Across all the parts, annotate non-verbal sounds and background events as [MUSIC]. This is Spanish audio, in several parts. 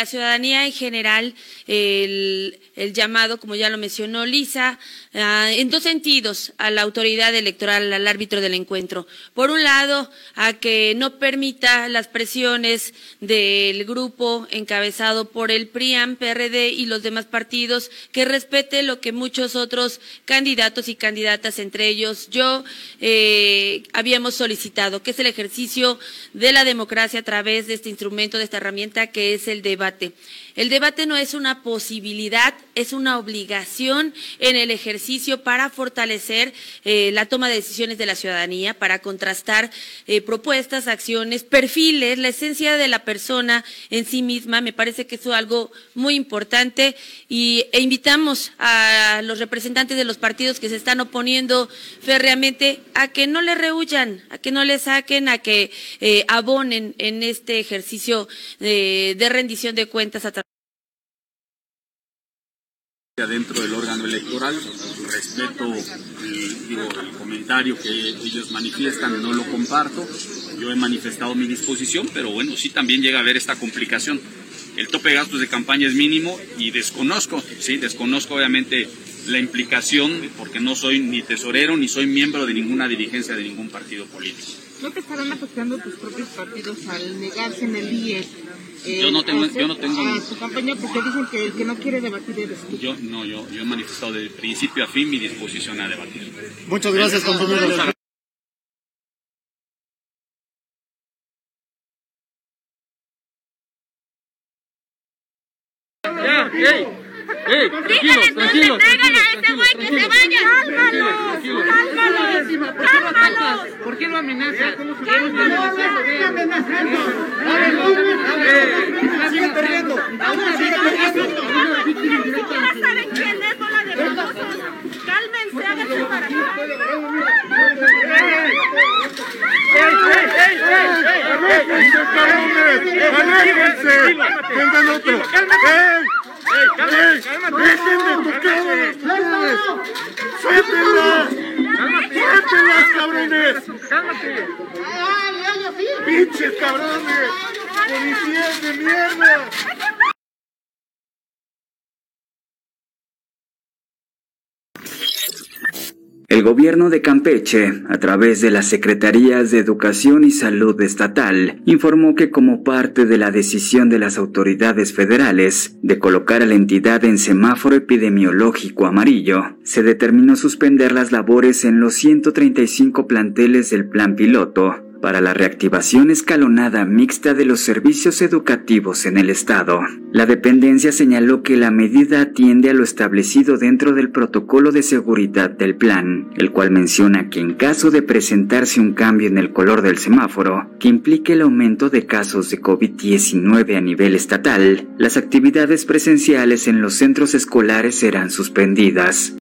la ciudadanía en general el, llamado, como ya lo mencionó Lisa, ah, en dos sentidos a la autoridad electoral, al árbitro del encuentro. Por un lado, a que no permita las presiones del grupo encabezado por el PRIAM, PRD y los demás partidos, que respete lo que muchos otros candidatos y candidatas, entre ellos yo, eh, habíamos solicitado, que es el ejercicio de la democracia a través de este instrumento, de esta herramienta que es el debate. El debate no es una posibilidad, es una obligación en el ejercicio para fortalecer eh, la toma de decisiones de la ciudadanía, para contrastar eh, propuestas, acciones, perfiles, la esencia de la persona en sí misma. Me parece que eso es algo muy importante y, e invitamos a los representantes de los partidos que se están oponiendo férreamente a que no le rehuyan, a que no le saquen, a que eh, abonen en este ejercicio de rendición de cuentas a través dentro del órgano electoral. Respeto el, comentario que ellos manifiestan, no lo comparto. Yo he manifestado mi disposición, pero bueno, sí también llega a haber esta complicación. El tope de gastos de campaña es mínimo y desconozco, sí, desconozco obviamente la implicación, porque no soy ni tesorero ni soy miembro de ninguna dirigencia de ningún partido político. ¿No te estarán afectando tus propios partidos al negarse en el IE yo no tengo, yo no tengo. A su campaña porque dicen que el que no quiere debatir eres tú. Yo no, yo, yo he manifestado desde principio a fin mi disposición a debatir. Muchas gracias, compañero. Ya, hey, hey, tranquilos, tranquilos, tranquilos, cálmalo. ¿Por qué lo amenazas? Cálmalo, Sigue perdiendo. Ni siquiera saben quién es bola de babosos. Cálmense, háganse para acá. ¡Aléjense, cabrones! ¡Aléjense! ¡Vengan otro! ¡Ey! ¡Ey! ¡Dejen de tocar ¡Suéltenlas! ¡Suéltenlas, cabrones! ¡Cálmate! ¡Pinches cabrones! ¡Policías de mierda! El gobierno de Campeche, a través de las Secretarías de Educación y Salud Estatal, informó que como parte de la decisión de las autoridades federales de colocar a la entidad en semáforo epidemiológico amarillo, se determinó suspender las labores en los 135 planteles del plan piloto para la reactivación escalonada mixta de los servicios educativos en el Estado. La dependencia señaló que la medida atiende a lo establecido dentro del protocolo de seguridad del plan, el cual menciona que en caso de presentarse un cambio en el color del semáforo, que implique el aumento de casos de COVID-19 a nivel estatal, las actividades presenciales en los centros escolares serán suspendidas.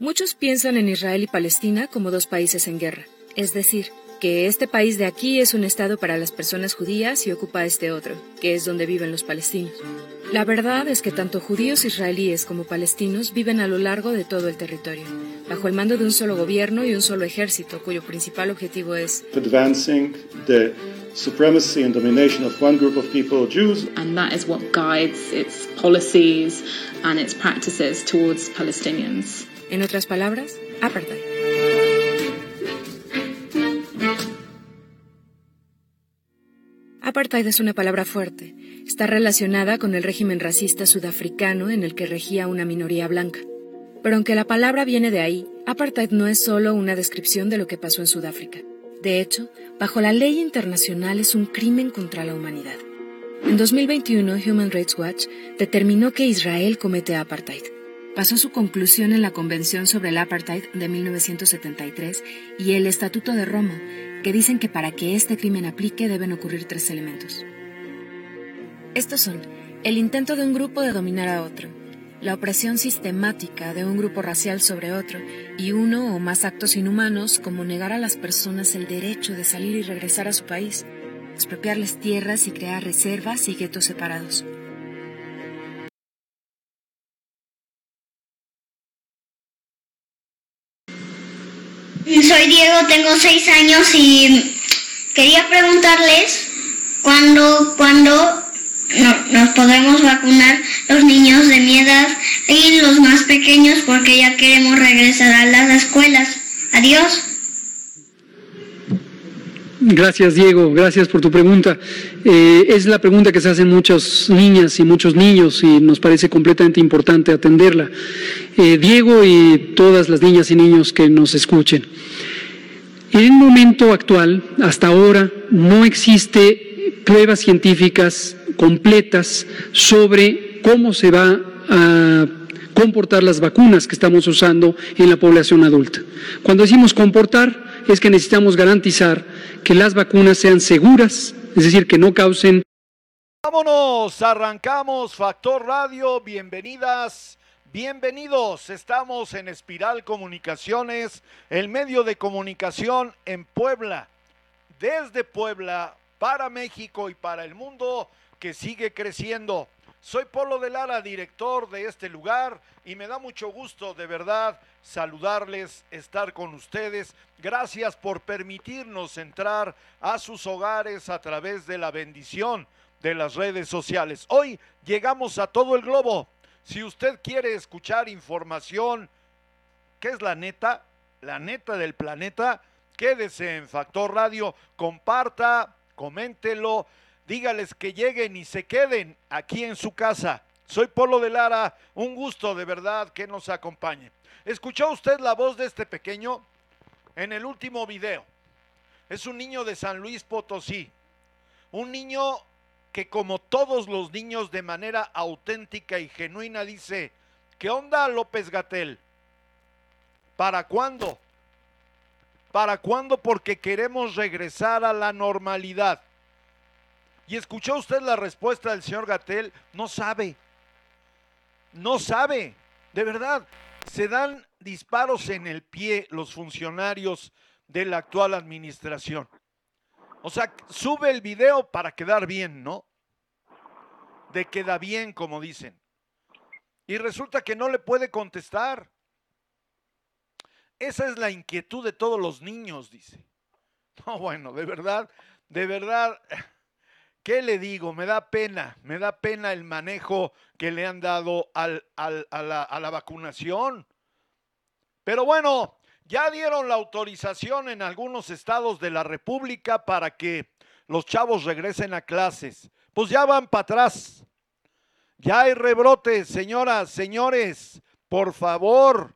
Muchos piensan en Israel y Palestina como dos países en guerra, es decir, que este país de aquí es un estado para las personas judías y ocupa este otro, que es donde viven los palestinos. La verdad es que tanto judíos israelíes como palestinos viven a lo largo de todo el territorio, bajo el mando de un solo gobierno y un solo ejército, cuyo principal objetivo es advancing the supremacy and domination of one group of people, Jews. And that is what guides its policies and its practices towards Palestinians. En otras palabras, apartheid. Apartheid es una palabra fuerte. Está relacionada con el régimen racista sudafricano en el que regía una minoría blanca. Pero aunque la palabra viene de ahí, apartheid no es solo una descripción de lo que pasó en Sudáfrica. De hecho, bajo la ley internacional es un crimen contra la humanidad. En 2021, Human Rights Watch determinó que Israel comete apartheid pasó su conclusión en la Convención sobre el Apartheid de 1973 y el Estatuto de Roma, que dicen que para que este crimen aplique deben ocurrir tres elementos. Estos son el intento de un grupo de dominar a otro, la opresión sistemática de un grupo racial sobre otro y uno o más actos inhumanos como negar a las personas el derecho de salir y regresar a su país, expropiarles tierras y crear reservas y guetos separados. Soy Diego, tengo seis años y quería preguntarles cuándo, nos podremos vacunar los niños de mi edad y los más pequeños porque ya queremos regresar a las escuelas. Adiós. Gracias, Diego. Gracias por tu pregunta. Eh, es la pregunta que se hacen muchas niñas y muchos niños y nos parece completamente importante atenderla. Eh, Diego y todas las niñas y niños que nos escuchen. En el momento actual, hasta ahora, no existe pruebas científicas completas sobre cómo se va a comportar las vacunas que estamos usando en la población adulta. Cuando decimos comportar, es que necesitamos garantizar que las vacunas sean seguras, es decir, que no causen. Vámonos, arrancamos Factor Radio, bienvenidas. Bienvenidos, estamos en Espiral Comunicaciones, el medio de comunicación en Puebla, desde Puebla para México y para el mundo que sigue creciendo. Soy Polo de Lara, director de este lugar, y me da mucho gusto, de verdad, saludarles, estar con ustedes. Gracias por permitirnos entrar a sus hogares a través de la bendición de las redes sociales. Hoy llegamos a todo el globo. Si usted quiere escuchar información, ¿qué es la neta? La neta del planeta, quédese en Factor Radio, comparta, coméntelo, dígales que lleguen y se queden aquí en su casa. Soy Polo de Lara, un gusto de verdad que nos acompañe. ¿Escuchó usted la voz de este pequeño? En el último video. Es un niño de San Luis Potosí. Un niño que como todos los niños de manera auténtica y genuina dice, ¿qué onda López Gatel? ¿Para cuándo? ¿Para cuándo? Porque queremos regresar a la normalidad. ¿Y escuchó usted la respuesta del señor Gatel? No sabe. No sabe. De verdad, se dan disparos en el pie los funcionarios de la actual administración. O sea, sube el video para quedar bien, ¿no? De queda bien, como dicen. Y resulta que no le puede contestar. Esa es la inquietud de todos los niños, dice. [LAUGHS] No, bueno, de verdad, de verdad, [LAUGHS] ¿qué le digo? Me da pena, me da pena el manejo que le han dado al, al, a, la, a la vacunación. Pero bueno, ya dieron la autorización en algunos estados de la República para que los chavos regresen a clases. Pues ya van para atrás. Ya hay rebrotes, señoras, señores. Por favor,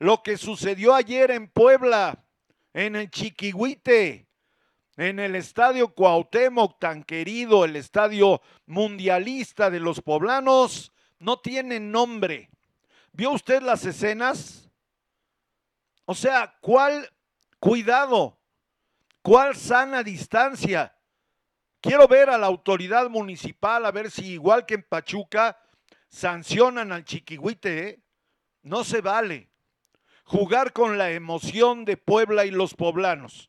lo que sucedió ayer en Puebla, en el Chiquihuite, en el estadio Cuauhtémoc, tan querido, el estadio mundialista de los poblanos, no tiene nombre. ¿Vio usted las escenas? O sea, ¿cuál cuidado? ¿Cuál sana distancia? Quiero ver a la autoridad municipal, a ver si igual que en Pachuca, sancionan al chiquihuite. ¿eh? No se vale jugar con la emoción de Puebla y los poblanos.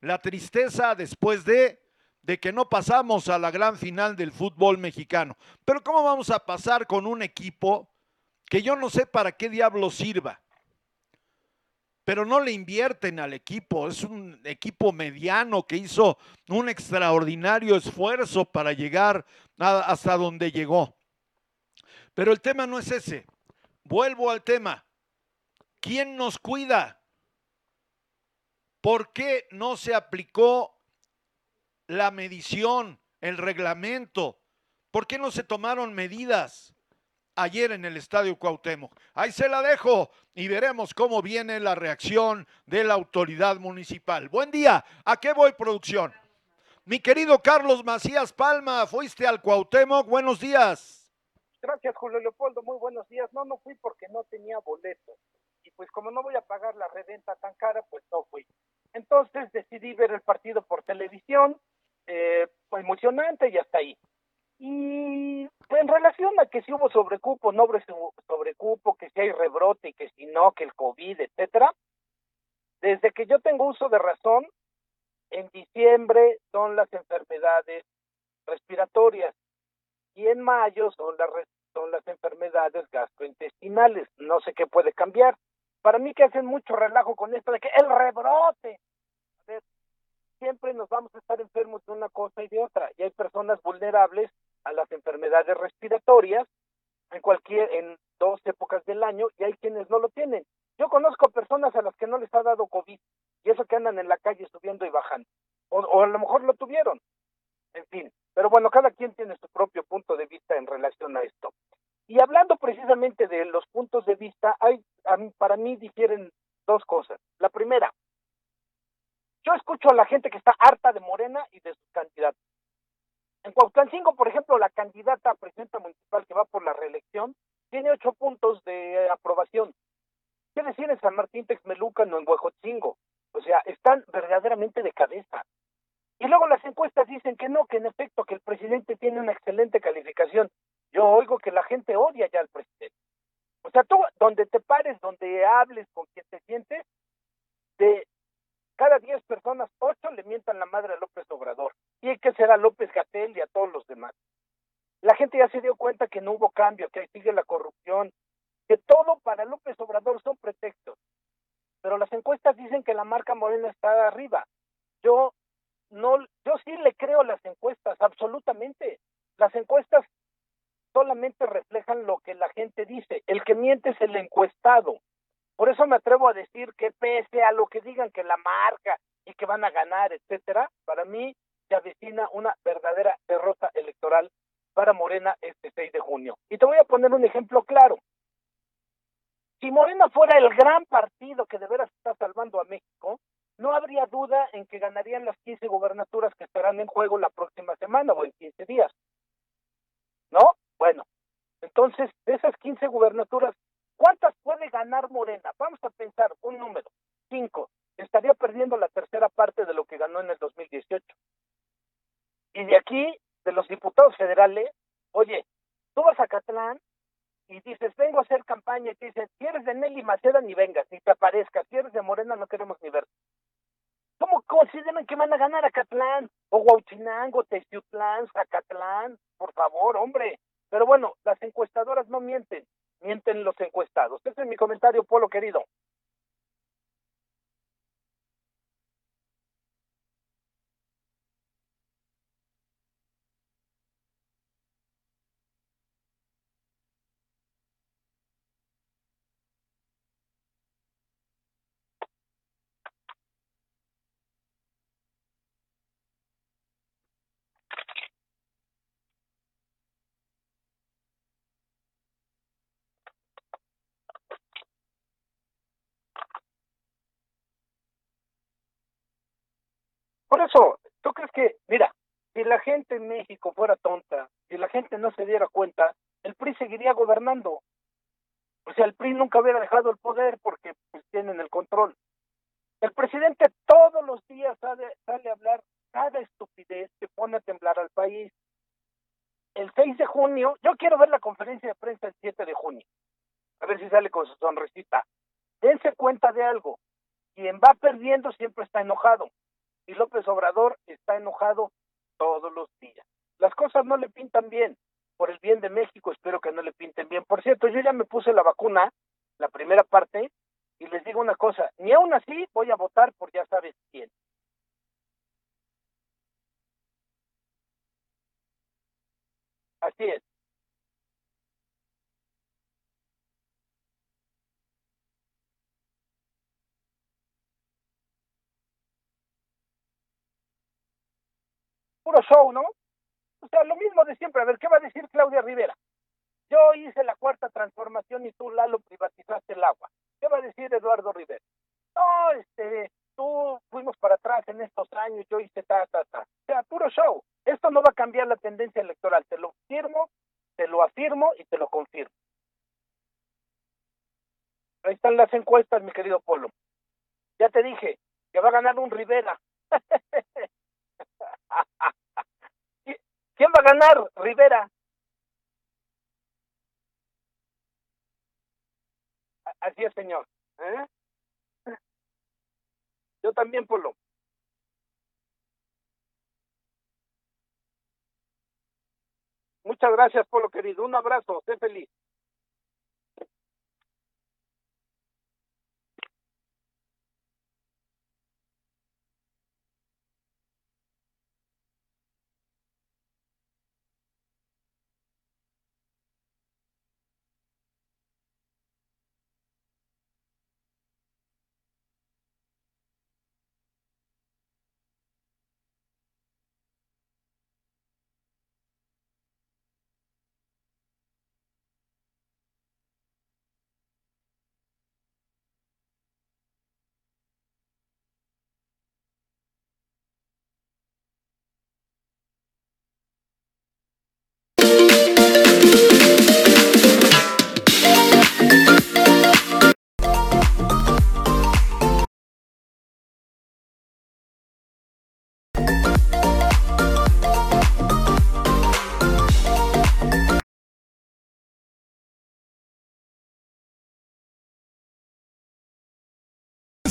La tristeza después de, de que no pasamos a la gran final del fútbol mexicano. Pero ¿cómo vamos a pasar con un equipo que yo no sé para qué diablo sirva? Pero no le invierten al equipo. Es un equipo mediano que hizo un extraordinario esfuerzo para llegar hasta donde llegó. Pero el tema no es ese. Vuelvo al tema. ¿Quién nos cuida? ¿Por qué no se aplicó la medición, el reglamento? ¿Por qué no se tomaron medidas? Ayer en el Estadio Cuauhtémoc. Ahí se la dejo y veremos cómo viene la reacción de la autoridad municipal. Buen día, ¿a qué voy producción? Mi querido Carlos Macías Palma, fuiste al Cuauhtémoc, buenos días. Gracias, Julio Leopoldo, muy buenos días. No, no fui porque no tenía boleto. Y pues como no voy a pagar la reventa tan cara, pues no fui. Entonces decidí ver el partido por televisión, eh, pues emocionante y hasta ahí. Y en relación a que si hubo sobrecupo, no hubo sobrecupo, que si hay rebrote, que si no, que el COVID, etcétera, desde que yo tengo uso de razón, En diciembre son las enfermedades respiratorias y en mayo son las, son las enfermedades gastrointestinales. No sé qué puede cambiar. Para mí que hacen mucho relajo con esto de que el rebrote. siempre nos vamos a estar enfermos de una cosa y de otra. Y hay personas vulnerables a las enfermedades respiratorias en cualquier, en dos épocas del año y hay quienes no lo tienen. Yo conozco personas a las que no les ha dado COVID y eso que andan en la calle subiendo y bajando. O, a lo mejor lo tuvieron. En fin. Pero bueno, cada quien tiene su propio punto de vista en relación a esto. Y hablando precisamente de los puntos de vista, hay, para mí difieren dos cosas. La primera, yo escucho a la gente que está harta de Morena y de sus candidatos. En Cuauhtémoc, por ejemplo, la candidata a presidenta municipal que va por la reelección tiene ocho puntos de aprobación. ¿Qué decir en San Martín Texmelucan o en Huejotzingo? O sea, están verdaderamente de cabeza. Y luego las encuestas dicen que no, que en efecto, que el presidente tiene una excelente calificación. Yo oigo que la gente odia ya al presidente. O sea, tú, donde te pares, donde hables con quien te sientes, de cada diez personas, ocho le mientan la madre a López Obrador. Y hay que ser a López Gatel y a todos los demás. La gente ya se dio cuenta que no hubo cambio, que sigue la corrupción, que todo para López Obrador son pretextos. Pero las encuestas dicen que la marca Morena está arriba. Yo no, yo sí le creo las encuestas, absolutamente. Las encuestas solamente reflejan lo que la gente dice. El que miente es el encuestado. Por eso me atrevo a decir que pese a lo que digan que la marca y que van a ganar, etcétera, para mí se avecina una verdadera derrota electoral para Morena este 6 de junio. Y te voy a poner un ejemplo claro. Si Morena fuera el gran partido que de veras está salvando a México, no habría duda en que ganarían las 15 gubernaturas que estarán en juego la próxima semana o en 15 días. ¿No? Bueno, entonces, de esas 15 gubernaturas, ¿cuántas puede ganar Morena? Vamos a pensar un número, 5. Estaría perdiendo la tercera parte de lo que ganó en el 2018. Y de aquí, de los diputados federales, oye, tú vas a Catlán y dices, vengo a hacer campaña, y te dicen, si eres de Nelly Maceda, ni vengas, ni te aparezcas, si eres de Morena, no queremos ni ver. ¿Cómo consideran que van a ganar a Catlán? O Huauchinango, Teciutlán, Zacatlán, por favor, hombre. Pero bueno, las encuestadoras no mienten, mienten los encuestados. Ese es mi comentario, Polo querido. Por eso, ¿tú crees que, mira, si la gente en México fuera tonta, si la gente no se diera cuenta, el PRI seguiría gobernando. O sea, el PRI nunca hubiera dejado el poder porque pues, tienen el control. El presidente todos los días sale, sale a hablar cada estupidez que pone a temblar al país. El 6 de junio, yo quiero ver la conferencia de prensa el 7 de junio. A ver si sale con su sonrisita. Dense cuenta de algo. Quien va perdiendo siempre está enojado y López Obrador está enojado todos los días. Las cosas no le pintan bien. Por el bien de México espero que no le pinten bien. Por cierto, yo ya me puse la vacuna, la primera parte, y les digo una cosa, ni aún así voy a votar por ya sabes quién. Así es. Puro show, ¿no? O sea, lo mismo de siempre. A ver, ¿qué va a decir Claudia Rivera? Yo hice la cuarta transformación y tú, Lalo, privatizaste el agua. ¿Qué va a decir Eduardo Rivera? No, este, tú fuimos para atrás en estos años, yo hice ta, ta, ta. O sea, puro show. Esto no va a cambiar la tendencia electoral. Te lo firmo, te lo afirmo y te lo confirmo. Ahí están las encuestas, mi querido Polo. Ya te dije que va a ganar un Rivera. [LAUGHS] ¿Quién va a ganar? Rivera. Así es, señor. ¿Eh? Yo también, Polo. Muchas gracias, Polo querido. Un abrazo. Sé feliz.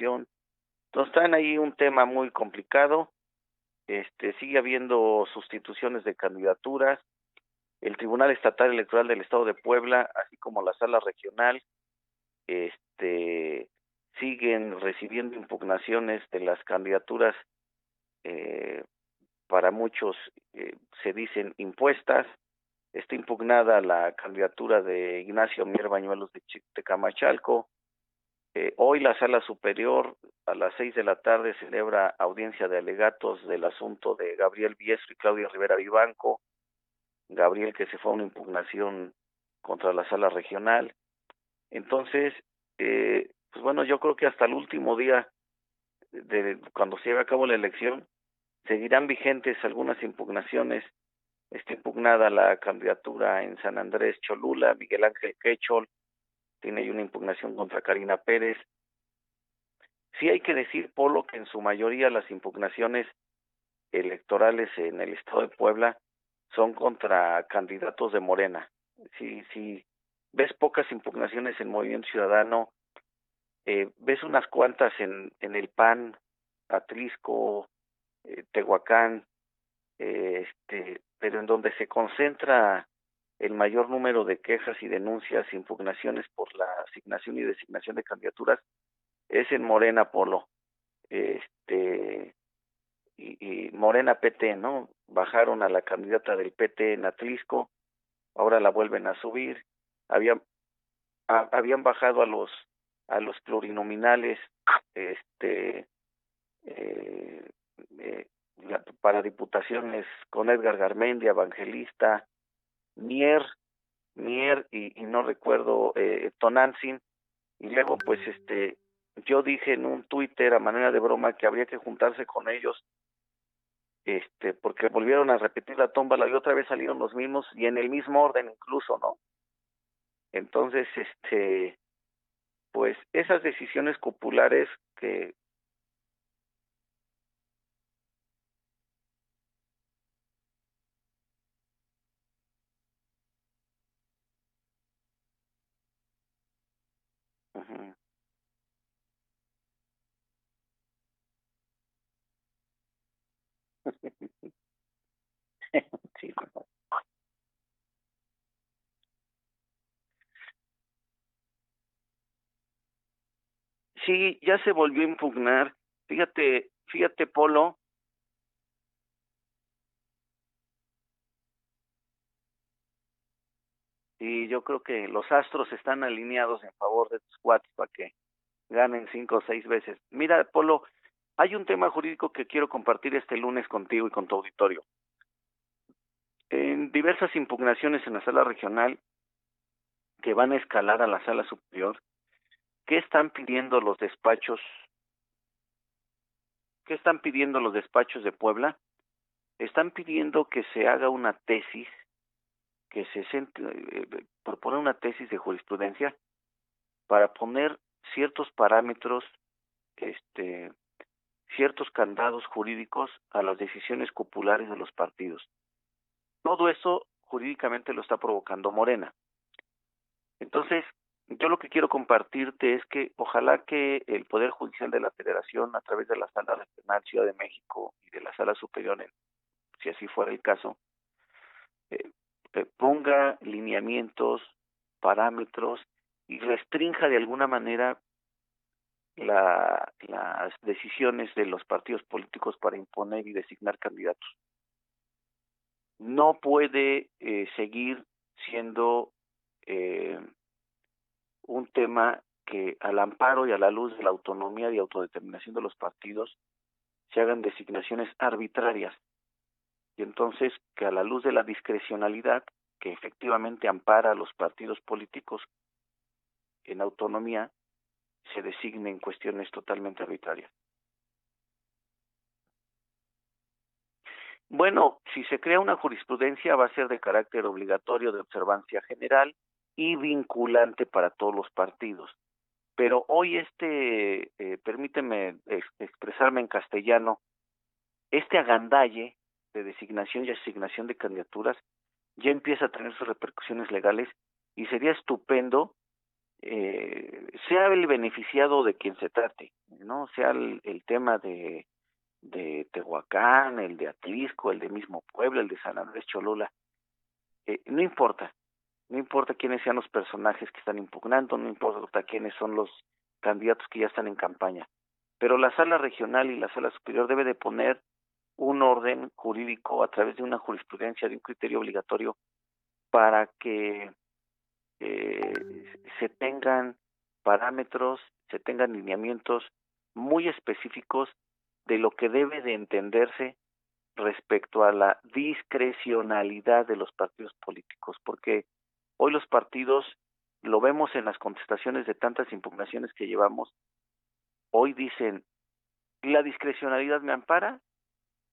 Entonces están ahí un tema muy complicado. Este sigue habiendo sustituciones de candidaturas. El Tribunal Estatal Electoral del Estado de Puebla, así como la Sala Regional, este siguen recibiendo impugnaciones de las candidaturas eh, para muchos eh, se dicen impuestas está impugnada la candidatura de Ignacio Mier Bañuelos de, de Camachalco eh, hoy la sala superior a las seis de la tarde celebra audiencia de alegatos del asunto de Gabriel Biestro y Claudia Rivera Vivanco Gabriel que se fue a una impugnación contra la sala regional entonces eh, pues bueno, yo creo que hasta el último día de cuando se lleve a cabo la elección seguirán vigentes algunas impugnaciones. Está impugnada la candidatura en San Andrés Cholula, Miguel Ángel Quechol, tiene una impugnación contra Karina Pérez. Sí hay que decir, Polo, que en su mayoría las impugnaciones electorales en el estado de Puebla son contra candidatos de Morena. Si, si ves pocas impugnaciones en Movimiento Ciudadano, eh, ves unas cuantas en, en el PAN, Atlisco, eh, Tehuacán, eh, este, pero en donde se concentra el mayor número de quejas y denuncias, impugnaciones por la asignación y designación de candidaturas, es en Morena Polo. Este, y, y, Morena PT, ¿no? Bajaron a la candidata del PT en Atlisco, ahora la vuelven a subir. Habían, habían bajado a los a los plurinominales este eh, eh, para diputaciones con Edgar Garmendia, Evangelista, Mier, Mier y, y no recuerdo eh, Tonantzin. Y luego pues este yo dije en un Twitter a manera de broma que habría que juntarse con ellos este porque volvieron a repetir la tómbola y otra vez salieron los mismos y en el mismo orden incluso no entonces este pues esas decisiones populares que [LAUGHS] sí, ya se volvió a impugnar. Fíjate, fíjate, Polo. Y yo creo que los astros están alineados en favor de tus cuates para que ganen cinco o seis veces. Mira, Polo, hay un tema jurídico que quiero compartir este lunes contigo y con tu auditorio. En diversas impugnaciones en la sala regional que van a escalar a la sala superior, ¿Qué están pidiendo los despachos? ¿Qué están pidiendo los despachos de Puebla? Están pidiendo que se haga una tesis, que se eh, propone una tesis de jurisprudencia para poner ciertos parámetros, este, ciertos candados jurídicos a las decisiones populares de los partidos. Todo eso jurídicamente lo está provocando Morena. Entonces, yo lo que quiero compartirte es que ojalá que el Poder Judicial de la Federación, a través de la Sala Regional Ciudad de México y de la Sala Superior, si así fuera el caso, eh, eh, ponga lineamientos, parámetros y restrinja de alguna manera la, las decisiones de los partidos políticos para imponer y designar candidatos. No puede eh, seguir siendo eh, un tema que al amparo y a la luz de la autonomía y autodeterminación de los partidos se hagan designaciones arbitrarias y entonces que a la luz de la discrecionalidad que efectivamente ampara a los partidos políticos en autonomía se designen cuestiones totalmente arbitrarias. Bueno, si se crea una jurisprudencia va a ser de carácter obligatorio de observancia general y vinculante para todos los partidos. Pero hoy este, eh, permíteme expresarme en castellano, este agandalle de designación y asignación de candidaturas ya empieza a tener sus repercusiones legales y sería estupendo eh, sea el beneficiado de quien se trate, ¿no? Sea el, tema de, de Tehuacán, el de Atlisco, el de mismo Puebla, el de San Andrés Cholula, eh, no importa, no importa quiénes sean los personajes que están impugnando, no importa quiénes son los candidatos que ya están en campaña, pero la sala regional y la sala superior debe de poner un orden jurídico a través de una jurisprudencia, de un criterio obligatorio para que eh, se tengan parámetros, se tengan lineamientos muy específicos de lo que debe de entenderse respecto a la discrecionalidad de los partidos políticos, porque hoy los partidos lo vemos en las contestaciones de tantas impugnaciones que llevamos, hoy dicen, la discrecionalidad me ampara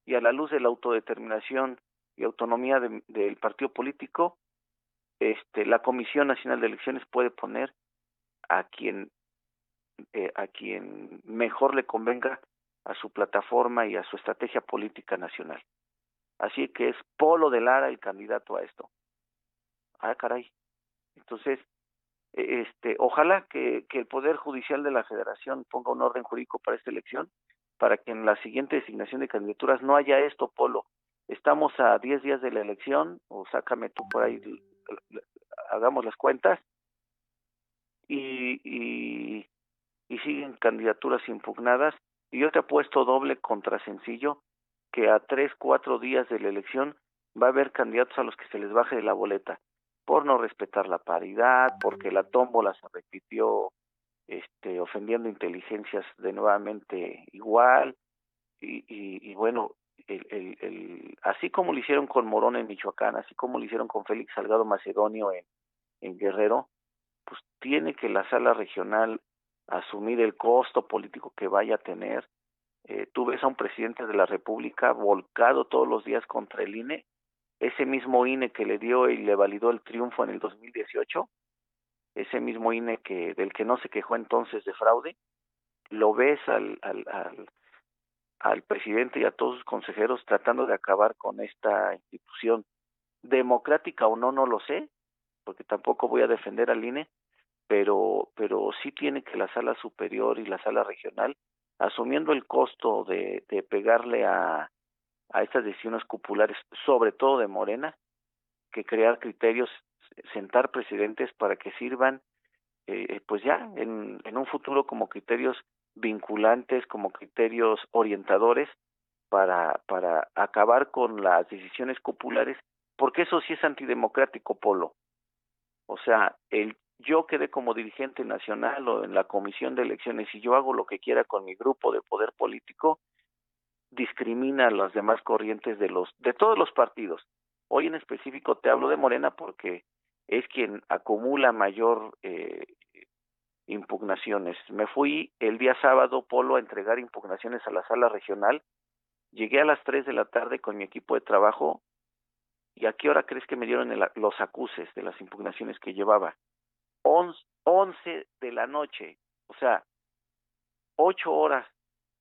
y a la luz de la autodeterminación y autonomía del partido político, este, la Comisión Nacional de Elecciones puede poner a quien eh, a quien mejor le convenga a su plataforma y a su estrategia política nacional. Así que es Polo de Lara el candidato a esto. Ah, caray. Entonces, e, este, ojalá que el Poder Judicial de la Federación ponga un orden jurídico para esta elección, para que en la siguiente designación de candidaturas no haya esto, Polo. Estamos a 10 días de la elección, o sácame tú por ahí hagamos las cuentas. Y, y, siguen candidaturas impugnadas. Y yo te apuesto doble contra sencillo que a tres, cuatro días de la elección va a haber candidatos a los que se les baje de la boleta. Por no respetar la paridad, porque la tómbola se repitió este, ofendiendo inteligencias de nuevamente igual y, y, bueno, el, el, así como lo hicieron con Morón en Michoacán, así como lo hicieron con Félix Salgado Macedonio en, en Guerrero, pues tiene que la sala regional asumir el costo político que vaya a tener. Eh, tú ves a un presidente de la República volcado todos los días contra el INE, ese mismo INE que le dio y le validó el triunfo en el 2018, ese mismo INE que del que no se quejó entonces de fraude, lo ves al, al, al presidente y a todos sus consejeros tratando de acabar con esta institución. Democrática o no no lo sé porque tampoco voy a defender al INE pero pero sí tiene que la sala superior y la sala regional asumiendo el costo de, de pegarle a a estas decisiones cupulares sobre todo de Morena que crear criterios sentar presidentes para que sirvan eh, pues ya en, en un futuro como criterios vinculantes, como criterios orientadores para, para acabar con las decisiones populares, porque eso sí es antidemocrático, Polo. O sea, el yo quedé como dirigente nacional o en la comisión de elecciones y yo hago lo que quiera con mi grupo de poder político, discrimina a las demás corrientes de los de todos los partidos. Hoy en específico te hablo de Morena porque es quien acumula mayor eh, impugnaciones. Me fui el día sábado, Polo, a entregar impugnaciones a la sala regional. Llegué a las 3 de la tarde con mi equipo de trabajo. ¿Y a qué hora crees que me dieron los acuses de las impugnaciones que llevaba? 11 de la noche. O sea, ocho horas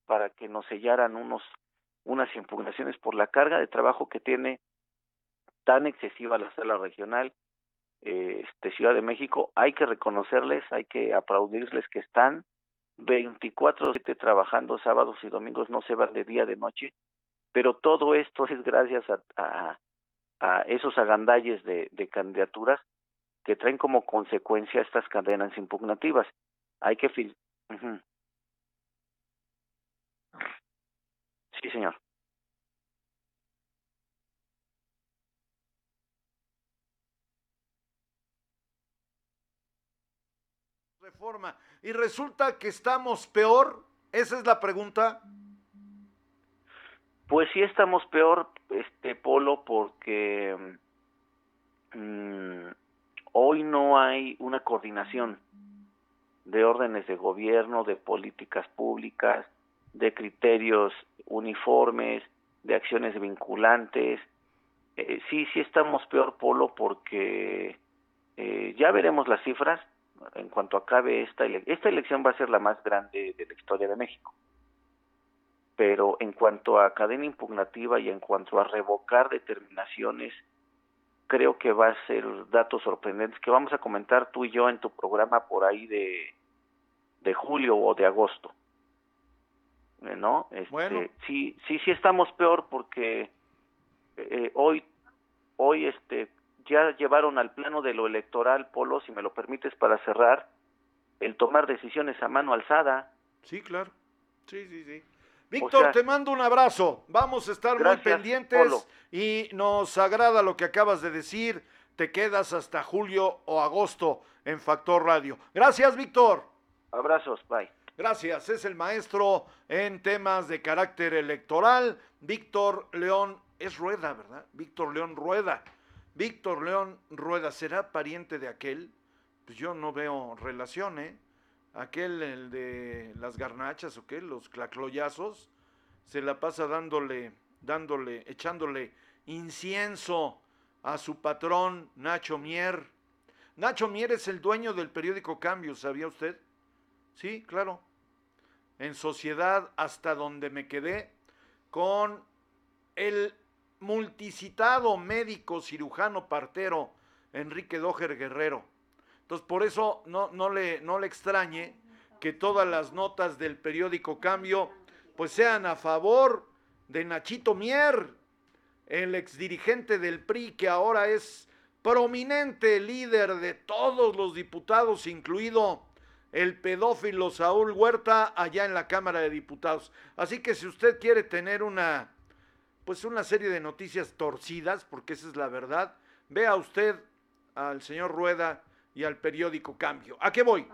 para que nos sellaran unos unas impugnaciones por la carga de trabajo que tiene tan excesiva la sala regional este, Ciudad de México, hay que reconocerles, hay que aplaudirles que están 24/7 trabajando sábados y domingos, no se van de día, de noche, pero todo esto es gracias a, a, esos agandalles de, candidaturas que traen como consecuencia estas cadenas impugnativas. Hay que... Fil Sí, señor. Reforma y resulta que estamos peor? Esa es la pregunta. Pues sí estamos peor, este Polo, porque mm, hoy no hay una coordinación de órdenes de gobierno, de políticas públicas, de criterios uniformes, de acciones vinculantes. Eh, sí, sí estamos peor, Polo, porque eh, ya veremos las cifras, en cuanto acabe esta elección, esta elección va a ser la más grande de la historia de México. Pero en cuanto a cadena impugnativa y en cuanto a revocar determinaciones creo que va a ser datos sorprendentes que vamos a comentar tú y yo en tu programa por ahí de, de julio o de agosto. Eh, ¿No? Este, Sí, sí, sí estamos peor porque eh, hoy, hoy este, ya llevaron al plano de lo electoral, Polo, si me lo permites para cerrar, el tomar decisiones a mano alzada. Sí, claro. Sí, sí, sí. Víctor, te mando un abrazo. Vamos a estar muy pendientes y nos agrada lo que acabas de decir. Te quedas hasta julio o agosto en Factor Radio. Gracias, Víctor. Abrazos, bye. Gracias. Es el maestro en temas de carácter electoral, Víctor León. Es Rueda, ¿verdad? Víctor León Rueda. Víctor León Rueda, ¿será pariente de aquel? Pues yo no veo relación, ¿eh? aquel el de las garnachas o qué, los clacloyazos, se la pasa dándole, dándole, echándole incienso a su patrón Nacho Mier. Nacho Mier es el dueño del periódico Cambio, ¿sabía usted? Sí, claro. En sociedad hasta donde me quedé con el multicitado médico cirujano partero Enrique Dojer Guerrero entonces, por eso no, no, le, no le extrañe que todas las notas del periódico Cambio pues sean a favor de Nachito Mier, el exdirigente del PRI que ahora es prominente líder de todos los diputados, incluido el pedófilo Saúl Huerta allá en la Cámara de Diputados. Así que si usted quiere tener una pues una serie de noticias torcidas, porque esa es la verdad, vea usted al señor Rueda y al periódico Cambio. ¿A qué voy?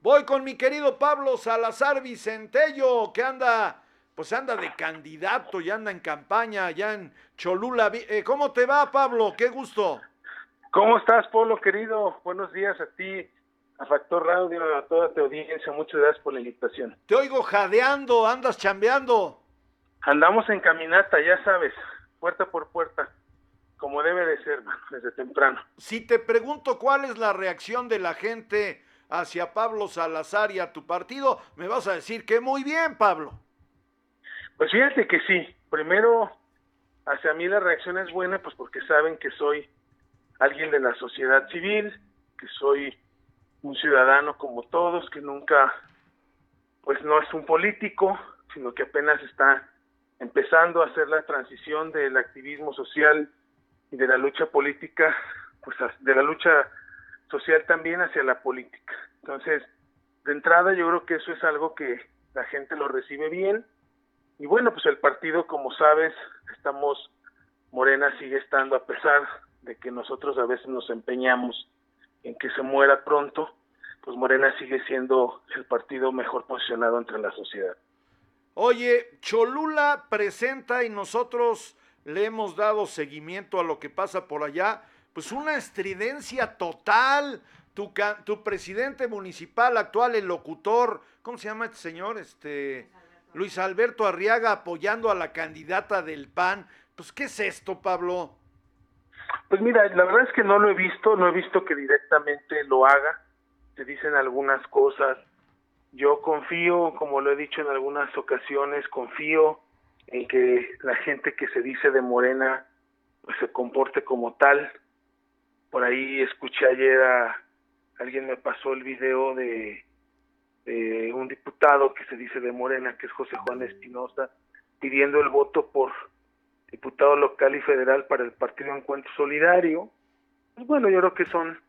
Voy con mi querido Pablo Salazar Vicentello, que anda, pues anda de candidato y anda en campaña allá en Cholula. Eh, ¿Cómo te va, Pablo? Qué gusto. ¿Cómo estás, Polo, querido? Buenos días a ti, a Factor Radio, a toda tu audiencia. Muchas gracias por la invitación. Te oigo jadeando, andas chambeando. Andamos en caminata, ya sabes, puerta por puerta como debe de ser, desde temprano. Si te pregunto cuál es la reacción de la gente hacia Pablo Salazar y a tu partido, me vas a decir que muy bien, Pablo. Pues fíjate que sí. Primero, hacia mí la reacción es buena, pues porque saben que soy alguien de la sociedad civil, que soy un ciudadano como todos, que nunca, pues no es un político, sino que apenas está empezando a hacer la transición del activismo social y de la lucha política, pues de la lucha social también hacia la política. Entonces, de entrada yo creo que eso es algo que la gente lo recibe bien. Y bueno, pues el partido, como sabes, estamos, Morena sigue estando, a pesar de que nosotros a veces nos empeñamos en que se muera pronto, pues Morena sigue siendo el partido mejor posicionado entre la sociedad. Oye, Cholula presenta y nosotros le hemos dado seguimiento a lo que pasa por allá, pues una estridencia total. Tu, tu presidente municipal actual, el locutor, ¿cómo se llama este señor? Este Luis Alberto Arriaga apoyando a la candidata del PAN. Pues, ¿qué es esto, Pablo? Pues mira, la verdad es que no lo he visto, no he visto que directamente lo haga. Se dicen algunas cosas. Yo confío, como lo he dicho en algunas ocasiones, confío en que la gente que se dice de Morena pues se comporte como tal. Por ahí escuché ayer a alguien me pasó el video de, de un diputado que se dice de Morena, que es José Juan Espinosa, pidiendo el voto por diputado local y federal para el Partido Encuentro Solidario. Pues bueno, yo creo que son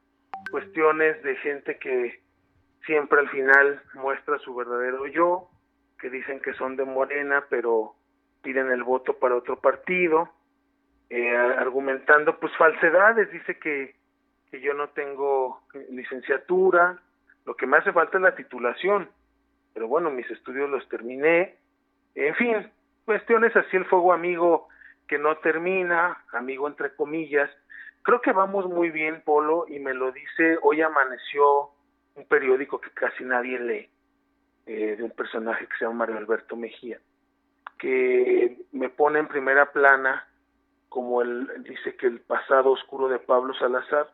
cuestiones de gente que siempre al final muestra su verdadero yo, que dicen que son de Morena, pero piden el voto para otro partido, eh, argumentando pues falsedades, dice que, que yo no tengo licenciatura, lo que me hace falta es la titulación, pero bueno, mis estudios los terminé, en fin, cuestiones así el fuego amigo que no termina, amigo entre comillas, creo que vamos muy bien, Polo, y me lo dice, hoy amaneció un periódico que casi nadie lee, eh, de un personaje que se llama Mario Alberto Mejía que me pone en primera plana como él dice que el pasado oscuro de Pablo Salazar.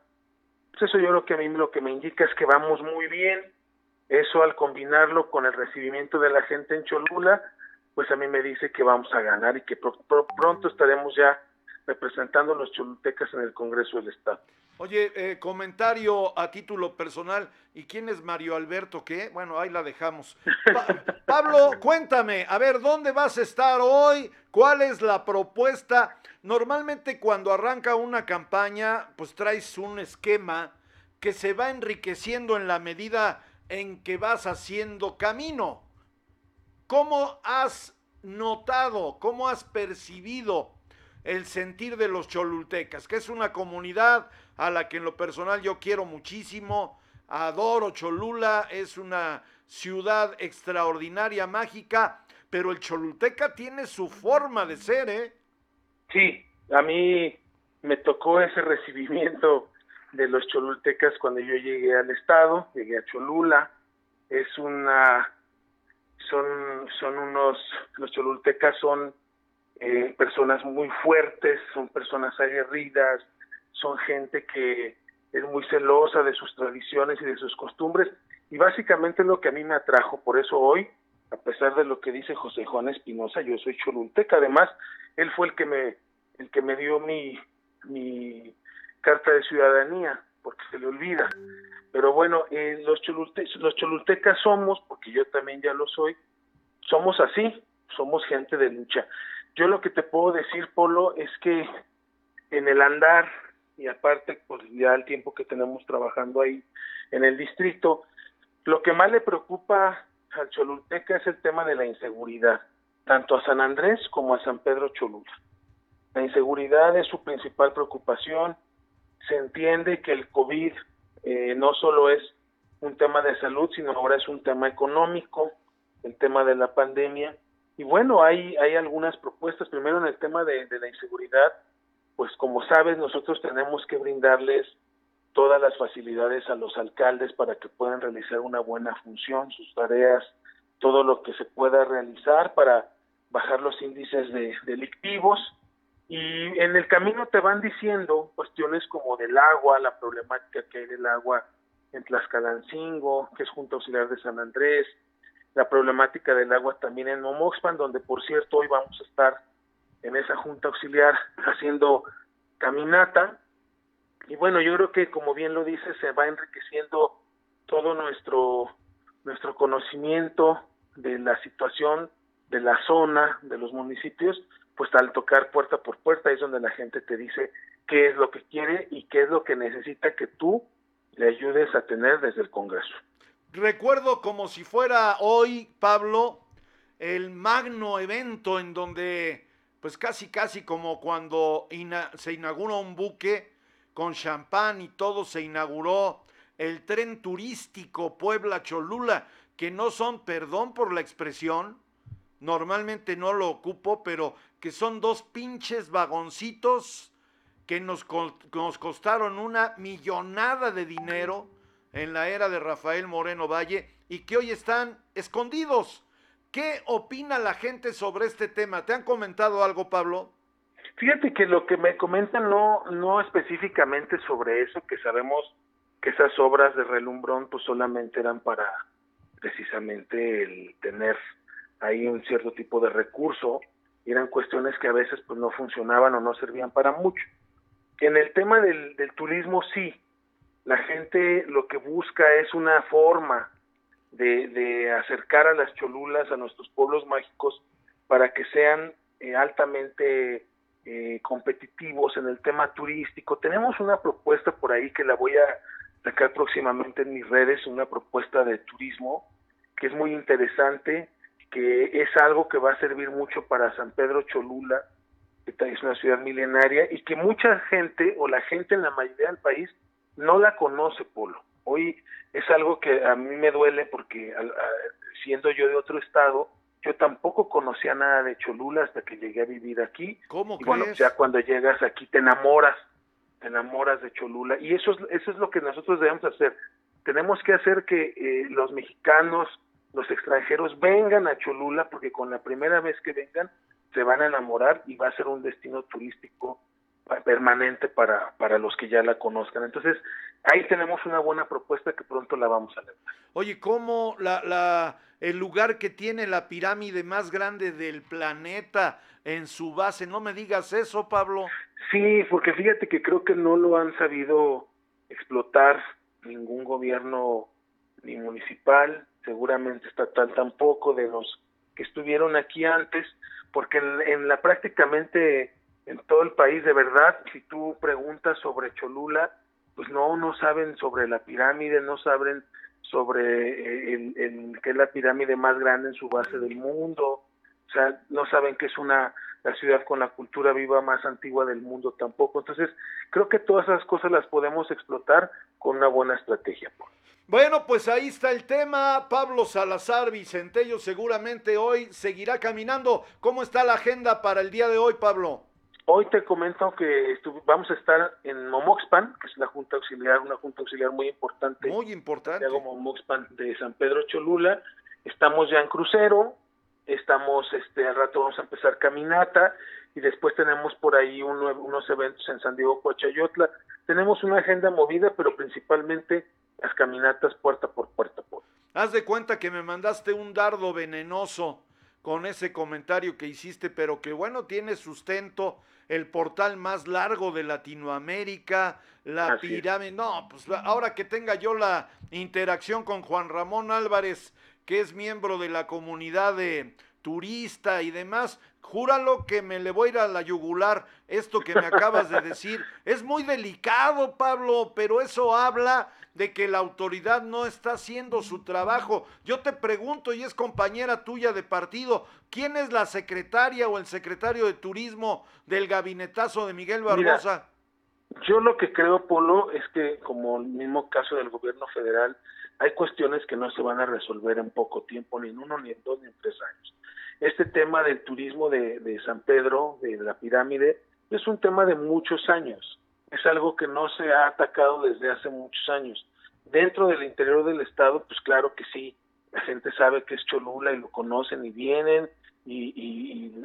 Pues eso yo creo que a mí lo que me indica es que vamos muy bien. Eso al combinarlo con el recibimiento de la gente en Cholula, pues a mí me dice que vamos a ganar y que pronto estaremos ya representando a los cholultecas en el Congreso del Estado. Oye, eh, comentario a título personal. ¿Y quién es Mario Alberto? ¿Qué? Bueno, ahí la dejamos. Pablo, cuéntame, a ver, ¿dónde vas a estar hoy? ¿Cuál es la propuesta? Normalmente cuando arranca una campaña, pues traes un esquema que se va enriqueciendo en la medida en que vas haciendo camino. ¿Cómo has notado, cómo has percibido el sentir de los cholultecas, que es una comunidad a la que en lo personal yo quiero muchísimo, adoro Cholula, es una ciudad extraordinaria, mágica, pero el cholulteca tiene su forma de ser, ¿eh? Sí, a mí me tocó ese recibimiento de los cholultecas cuando yo llegué al estado, llegué a Cholula, es una, son, son unos, los cholultecas son eh, personas muy fuertes, son personas aguerridas, son gente que es muy celosa de sus tradiciones y de sus costumbres y básicamente es lo que a mí me atrajo, por eso hoy, a pesar de lo que dice José Juan Espinosa, yo soy cholulteca, además él fue el que me el que me dio mi mi carta de ciudadanía, porque se le olvida. Pero bueno, eh, los, los cholultecas somos, porque yo también ya lo soy, somos así, somos gente de lucha. Yo lo que te puedo decir, Polo, es que en el andar, y aparte, pues ya el tiempo que tenemos trabajando ahí en el distrito, lo que más le preocupa al Cholulteca es el tema de la inseguridad, tanto a San Andrés como a San Pedro Cholula. La inseguridad es su principal preocupación. Se entiende que el COVID eh, no solo es un tema de salud, sino ahora es un tema económico, el tema de la pandemia. Y bueno, hay, hay algunas propuestas. Primero en el tema de, de la inseguridad, pues como sabes, nosotros tenemos que brindarles todas las facilidades a los alcaldes para que puedan realizar una buena función, sus tareas, todo lo que se pueda realizar para bajar los índices de delictivos. Y en el camino te van diciendo cuestiones como del agua, la problemática que hay del agua en Tlaxcalancingo, que es Junta Auxiliar de San Andrés, la problemática del agua también en Momoxpan, donde por cierto hoy vamos a estar en esa junta auxiliar haciendo caminata. Y bueno, yo creo que como bien lo dice, se va enriqueciendo todo nuestro, nuestro conocimiento de la situación de la zona, de los municipios, pues al tocar puerta por puerta es donde la gente te dice qué es lo que quiere y qué es lo que necesita que tú le ayudes a tener desde el Congreso. Recuerdo como si fuera hoy, Pablo, el magno evento en donde, pues casi, casi como cuando se inauguró un buque con champán y todo, se inauguró el tren turístico Puebla-Cholula, que no son, perdón por la expresión, normalmente no lo ocupo, pero que son dos pinches vagoncitos que nos, nos costaron una millonada de dinero en la era de Rafael Moreno Valle y que hoy están escondidos. ¿Qué opina la gente sobre este tema? ¿Te han comentado algo, Pablo? Fíjate que lo que me comentan no, no específicamente sobre eso, que sabemos que esas obras de relumbrón pues solamente eran para precisamente el tener ahí un cierto tipo de recurso, eran cuestiones que a veces pues no funcionaban o no servían para mucho. En el tema del, del turismo sí, la gente lo que busca es una forma de, acercar a las cholulas, a nuestros pueblos mágicos, para que sean eh, altamente eh, competitivos en el tema turístico. Tenemos una propuesta por ahí que la voy a sacar próximamente en mis redes, una propuesta de turismo que es muy interesante, que es algo que va a servir mucho para San Pedro Cholula, que es una ciudad milenaria, y que mucha gente, o la gente en la mayoría del país, no la conoce Polo. Hoy es algo que a mí me duele porque siendo yo de otro estado, yo tampoco conocía nada de Cholula hasta que llegué a vivir aquí. ¿Cómo y bueno, ya cuando llegas aquí te enamoras, te enamoras de Cholula y eso es, eso es lo que nosotros debemos hacer. Tenemos que hacer que eh, los mexicanos, los extranjeros vengan a Cholula porque con la primera vez que vengan se van a enamorar y va a ser un destino turístico permanente para, para los que ya la conozcan. Entonces, ahí tenemos una buena propuesta que pronto la vamos a leer. Oye, ¿cómo la, la, el lugar que tiene la pirámide más grande del planeta en su base? No me digas eso, Pablo. Sí, porque fíjate que creo que no lo han sabido explotar ningún gobierno ni municipal, seguramente estatal tampoco, de los que estuvieron aquí antes, porque en, en la prácticamente en todo el país, de verdad, si tú preguntas sobre Cholula, pues no, no saben sobre la pirámide, no saben sobre eh, el, que es la pirámide más grande en su base del mundo, o sea, no saben que es una la ciudad con la cultura viva más antigua del mundo tampoco. Entonces, creo que todas esas cosas las podemos explotar con una buena estrategia. Bueno, pues ahí está el tema. Pablo Salazar Vicentello seguramente hoy seguirá caminando. ¿Cómo está la agenda para el día de hoy, Pablo? Hoy te comento que vamos a estar en Momoxpan, que es la Junta Auxiliar, una Junta Auxiliar muy importante. Muy importante. Momoxpan de San Pedro Cholula. Estamos ya en crucero, estamos, este, al rato vamos a empezar caminata y después tenemos por ahí unos eventos en San Diego, Coachayotla. Tenemos una agenda movida, pero principalmente las caminatas puerta por puerta. Por. Haz de cuenta que me mandaste un dardo venenoso con ese comentario que hiciste, pero que bueno, tiene sustento, el portal más largo de Latinoamérica, la pirámide. No, pues ahora que tenga yo la interacción con Juan Ramón Álvarez, que es miembro de la comunidad de turista y demás, júralo que me le voy a ir a la yugular esto que me acabas de decir. [LAUGHS] Es muy delicado, Pablo, pero eso habla de que la autoridad no está haciendo su trabajo. Yo te pregunto, y es compañera tuya de partido, ¿quién es la secretaria o el secretario de turismo del gabinetazo de Miguel Barbosa? yo lo que creo, Polo, es que como el mismo caso del gobierno federal, hay cuestiones que no se van a resolver en poco tiempo, ni en uno, ni en dos, ni en tres años. Este tema del turismo de, de San Pedro, de la pirámide, es un tema de muchos años. Es algo que no se ha atacado desde hace muchos años. Dentro del interior del estado, pues claro que sí, la gente sabe que es Cholula y lo conocen y vienen y,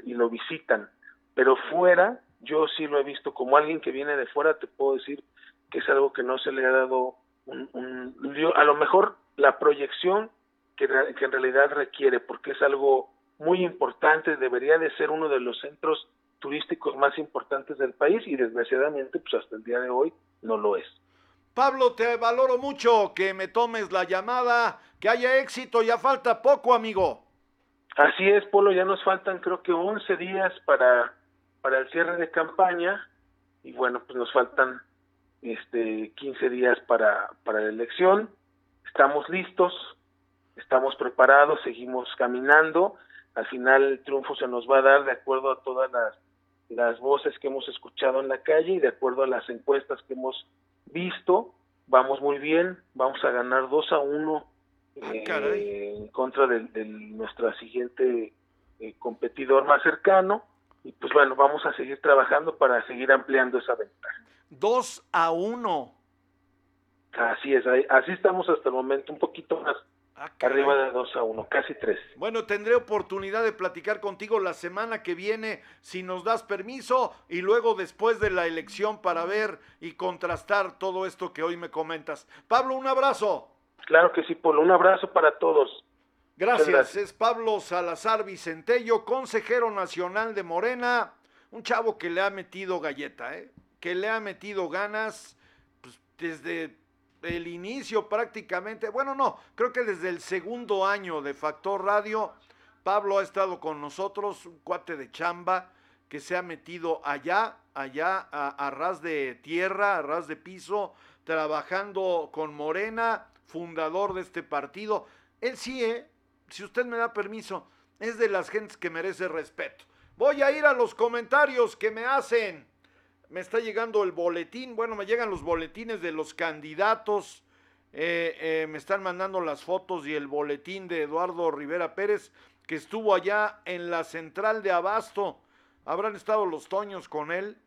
y, lo visitan. Pero fuera, yo sí lo he visto como alguien que viene de fuera, te puedo decir que es algo que no se le ha dado un, un a lo mejor la proyección que en realidad requiere, porque es algo muy importante, debería de ser uno de los centros turísticos más importantes del país y desgraciadamente pues hasta el día de hoy no lo es. Pablo, te valoro mucho que me tomes la llamada, que haya éxito, ya falta poco, amigo. Así es, Polo, ya nos faltan creo que 11 días para, para el cierre de campaña y bueno, pues nos faltan este 15 días para, para la elección. Estamos listos, estamos preparados, seguimos caminando al final el triunfo se nos va a dar de acuerdo a todas las, las voces que hemos escuchado en la calle y de acuerdo a las encuestas que hemos visto. Vamos muy bien, vamos a ganar 2 a 1 Ah, eh, en contra de, de nuestra siguiente eh, competidor más cercano. Y pues bueno, vamos a seguir trabajando para seguir ampliando esa ventaja. 2 a 1. Así es, así estamos hasta el momento, un poquito más arriba de 2 a 1, casi 3. Bueno, tendré oportunidad de platicar contigo la semana que viene, si nos das permiso, y luego después de la elección para ver y contrastar todo esto que hoy me comentas. Pablo, un abrazo. Claro que sí, Polo, un abrazo para todos. Gracias. Es Pablo Salazar Vicentello, consejero nacional de Morena, un chavo que le ha metido galleta, ¿eh? que le ha metido ganas pues, desde el inicio prácticamente. Bueno, no, creo que desde el segundo año de Factor Radio, Pablo ha estado con nosotros, un cuate de chamba que se ha metido allá, allá a, a ras de tierra, a ras de piso, trabajando con Morena, fundador de este partido. Él sí, ¿eh? si usted me da permiso, es de las gentes que merece respeto. Voy a ir a los comentarios que me hacen. Me está llegando el boletín, bueno, me llegan los boletines de los candidatos. eh, eh, me están mandando las fotos y el boletín de Eduardo Rivera Pérez, que estuvo allá en la central de Abasto. ¿Habrán estado los Toños con él?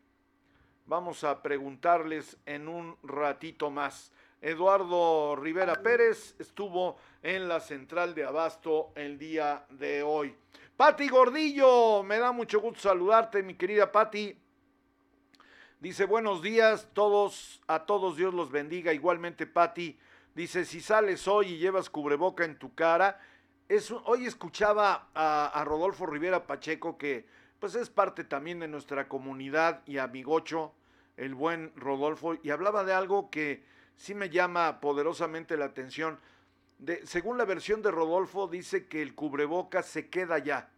Vamos a preguntarles en un ratito más. Eduardo Rivera Pérez estuvo en la central de Abasto el día de hoy. Pati Gordillo, me da mucho gusto saludarte, mi querida Pati. Dice, buenos días, todos, a todos Dios los bendiga. Igualmente, Patti. Dice, si sales hoy y llevas cubreboca en tu cara. Es, hoy escuchaba a, a Rodolfo Rivera Pacheco, que pues es parte también de nuestra comunidad y amigocho, el buen Rodolfo, y hablaba de algo que sí me llama poderosamente la atención. De, según la versión de Rodolfo, dice que el cubreboca se queda ya,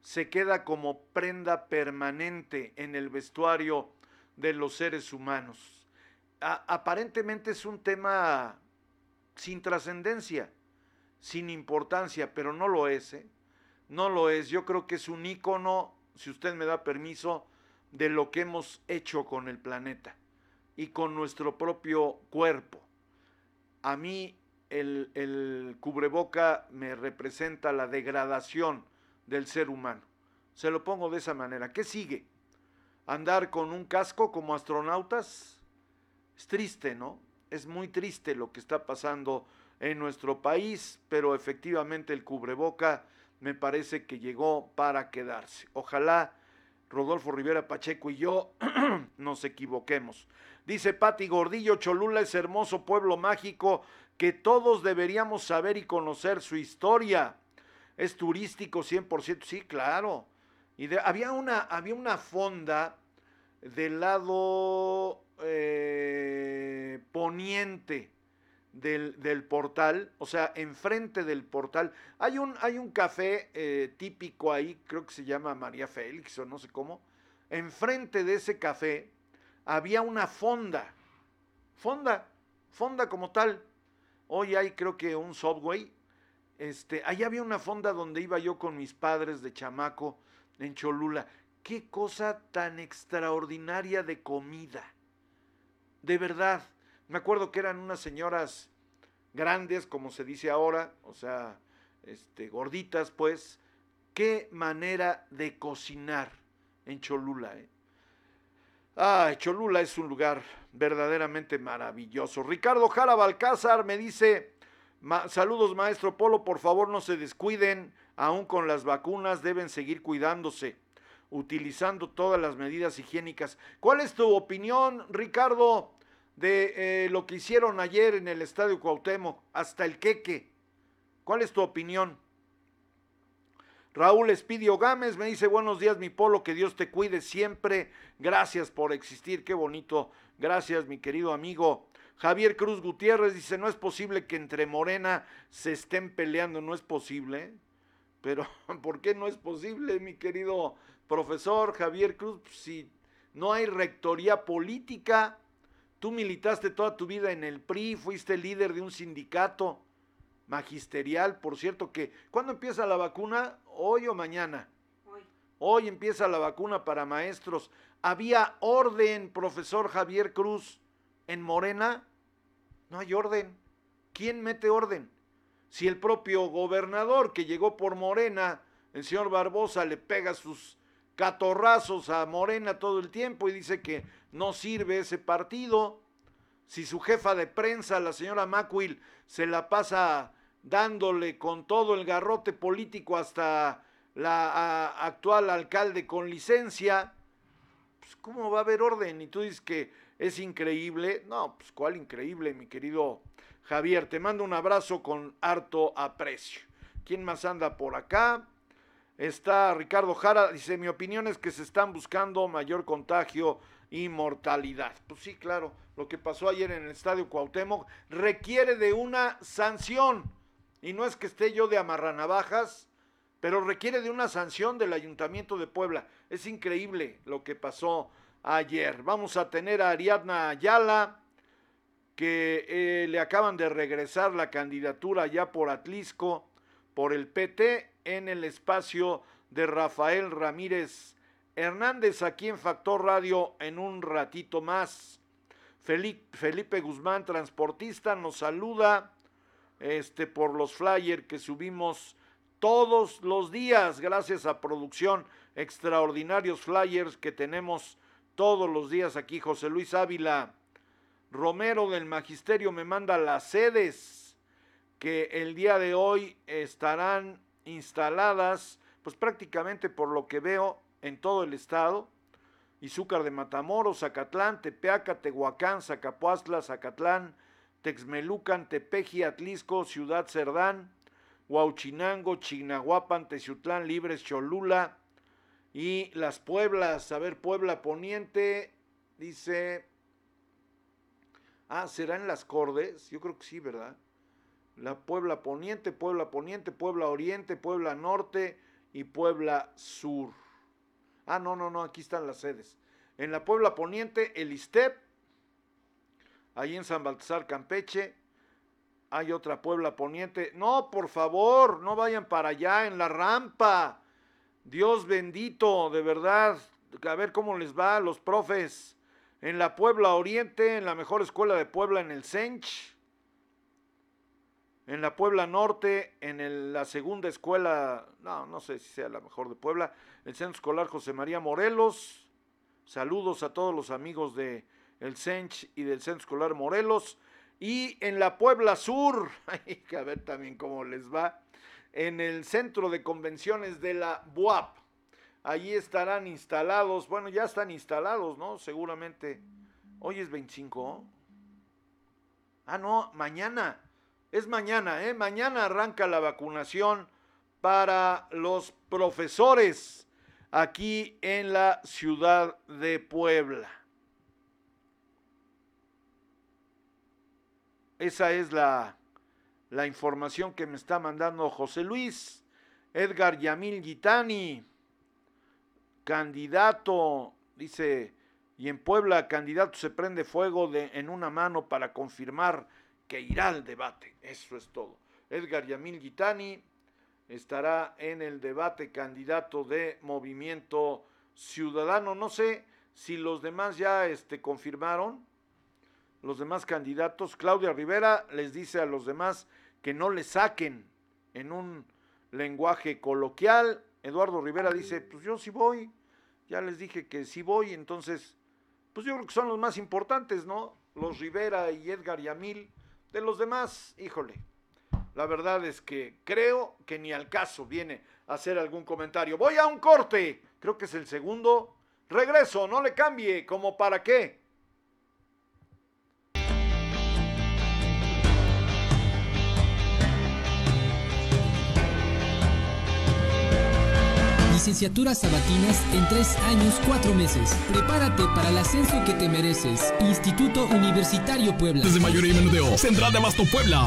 se queda como prenda permanente en el vestuario de los seres humanos. Aparentemente es un tema sin trascendencia, sin importancia, pero no lo es, ¿eh? No lo es. Yo creo que es un ícono, si usted me da permiso, de lo que hemos hecho con el planeta y con nuestro propio cuerpo. A mí el, el, cubreboca me representa la degradación del ser humano. Se lo pongo de esa manera. ¿Qué sigue? ¿Andar con un casco como astronautas? Es triste, ¿no? Es muy triste lo que está pasando en nuestro país, pero efectivamente el cubreboca me parece que llegó para quedarse. Ojalá Rodolfo Rivera Pacheco y yo [CLEARS THROAT] nos equivoquemos. Dice Pati Gordillo, Cholula es hermoso pueblo mágico que todos deberíamos saber y conocer su historia. Es turístico 100%, sí, claro. Y había, una, había una fonda del lado eh, poniente del, del, portal, o sea, enfrente del portal. Hay un, hay un café eh, típico ahí, creo que se llama María Félix o no sé cómo. Enfrente de ese café había una fonda, fonda, fonda como tal. Hoy hay creo que un subway. Este, ahí había una fonda donde iba yo con mis padres de chamaco en Cholula. Qué cosa tan extraordinaria de comida. De verdad me acuerdo que eran unas señoras grandes, como se dice ahora, o sea, este, gorditas, pues. Qué manera de cocinar en Cholula. Ah, Cholula es un lugar verdaderamente maravilloso. Ricardo Jara Balcázar me dice, saludos maestro Polo, por favor no se descuiden, aún con las vacunas deben seguir cuidándose, utilizando todas las medidas higiénicas. ¿Cuál es tu opinión, Ricardo? de eh, lo que hicieron ayer en el Estadio Cuauhtémoc, hasta el queque. ¿Cuál es tu opinión? Raúl Espidio Gámez me dice, buenos días mi polo, que Dios te cuide siempre. Gracias por existir, qué bonito. Gracias mi querido amigo. Javier Cruz Gutiérrez dice, no es posible que entre Morena se estén peleando, no es posible. Pero, [LAUGHS] ¿por qué no es posible, mi querido profesor Javier Cruz? Si no hay rectoría política, Tú militaste toda tu vida en el PRI, fuiste líder de un sindicato magisterial, por cierto, que ¿cuándo empieza la vacuna? ¿Hoy o mañana? Hoy. Hoy empieza la vacuna para maestros. ¿Había orden, profesor Javier Cruz, en Morena? No hay orden. ¿Quién mete orden? Si el propio gobernador que llegó por Morena, el señor Barbosa, le pega sus catorrazos a Morena todo el tiempo y dice que no sirve ese partido. Si su jefa de prensa, la señora Macuil, se la pasa dándole con todo el garrote político hasta la actual alcalde con licencia, pues ¿cómo va a haber orden? Y tú dices que es increíble. No, pues cuál increíble, mi querido Javier. Te mando un abrazo con harto aprecio. ¿Quién más anda por acá? Está Ricardo Jara, dice, mi opinión es que se están buscando mayor contagio y mortalidad. Pues sí, claro, lo que pasó ayer en el Estadio Cuauhtémoc requiere de una sanción. Y no es que esté yo de amarranavajas, pero requiere de una sanción del Ayuntamiento de Puebla. Es increíble lo que pasó ayer. Vamos a tener a Ariadna Ayala, que eh, le acaban de regresar la candidatura ya por Atlisco, por el PT en el espacio de Rafael Ramírez Hernández aquí en Factor Radio en un ratito más. Felipe, Guzmán, transportista, nos saluda este, por los flyers que subimos todos los días, gracias a producción, extraordinarios flyers que tenemos todos los días aquí. José Luis Ávila Romero del Magisterio me manda las sedes que el día de hoy estarán instaladas, pues prácticamente por lo que veo en todo el estado. Izúcar de Matamoros, Zacatlán, Tepeaca, Tehuacán, Zacapuastla, Zacatlán, Texmelucan, Tepeji, Atlisco, Ciudad Cerdán, Huauchinango, Chignahuapan, Teciutlán, Libres, Cholula y las Pueblas. A ver, Puebla Poniente, dice... Ah, ¿será en las Cordes? Yo creo que sí, ¿verdad? La Puebla Poniente, Puebla Poniente, Puebla Oriente, Puebla Norte y Puebla Sur. Ah, no, no, no, aquí están las sedes. En la Puebla Poniente, el ISTEP, ahí en San Baltasar, Campeche. Hay otra Puebla Poniente. No, por favor, no vayan para allá, en la rampa. Dios bendito, de verdad. A ver cómo les va a los profes. En la Puebla Oriente, en la mejor escuela de Puebla, en el Sench. En la Puebla Norte, en la segunda escuela, no, no sé si sea la mejor de Puebla, el Centro Escolar José María Morelos. Saludos a todos los amigos de el Sench y del Centro Escolar Morelos. Y en la Puebla Sur, [LAUGHS] hay que ver también cómo les va, en el Centro de Convenciones de la BUAP. Allí estarán instalados, bueno, ya están instalados, ¿no? Seguramente. Hoy es 25. Ah, no, mañana. Es mañana, ¿eh? Mañana arranca la vacunación para los profesores aquí en la ciudad de Puebla. Esa es la, la información que me está mandando José Luis. Edgar Yamil Gitani, candidato, dice, y en Puebla, candidato se prende fuego de, en una mano para confirmar que irá al debate. Eso es todo. Edgar Yamil Gitani estará en el debate candidato de Movimiento Ciudadano. No sé si los demás ya este, confirmaron los demás candidatos. Claudia Rivera les dice a los demás que no le saquen en un lenguaje coloquial. Eduardo Rivera dice, pues yo sí voy. Ya les dije que sí voy, entonces, pues yo creo que son los más importantes, ¿no? Los Rivera y Edgar Yamil. De los demás, híjole, la verdad es que creo que ni al caso viene a hacer algún comentario. Voy a un corte, creo que es el segundo. Regreso, no le cambie, como para qué. Licenciaturas sabatinas en tres años, cuatro meses. Prepárate para el ascenso que te mereces. Instituto Universitario Puebla. Desde mayoría y menudeo. Central de Abasto Puebla.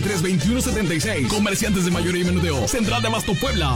21 76. Comerciantes de mayoría y menudeo. Central de Abasto Puebla.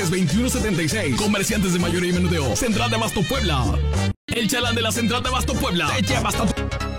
21 76. Comerciantes de mayoría y menudeo. Central de Abasto Puebla. El chalán de la Central de Abasto Puebla te lleva hasta.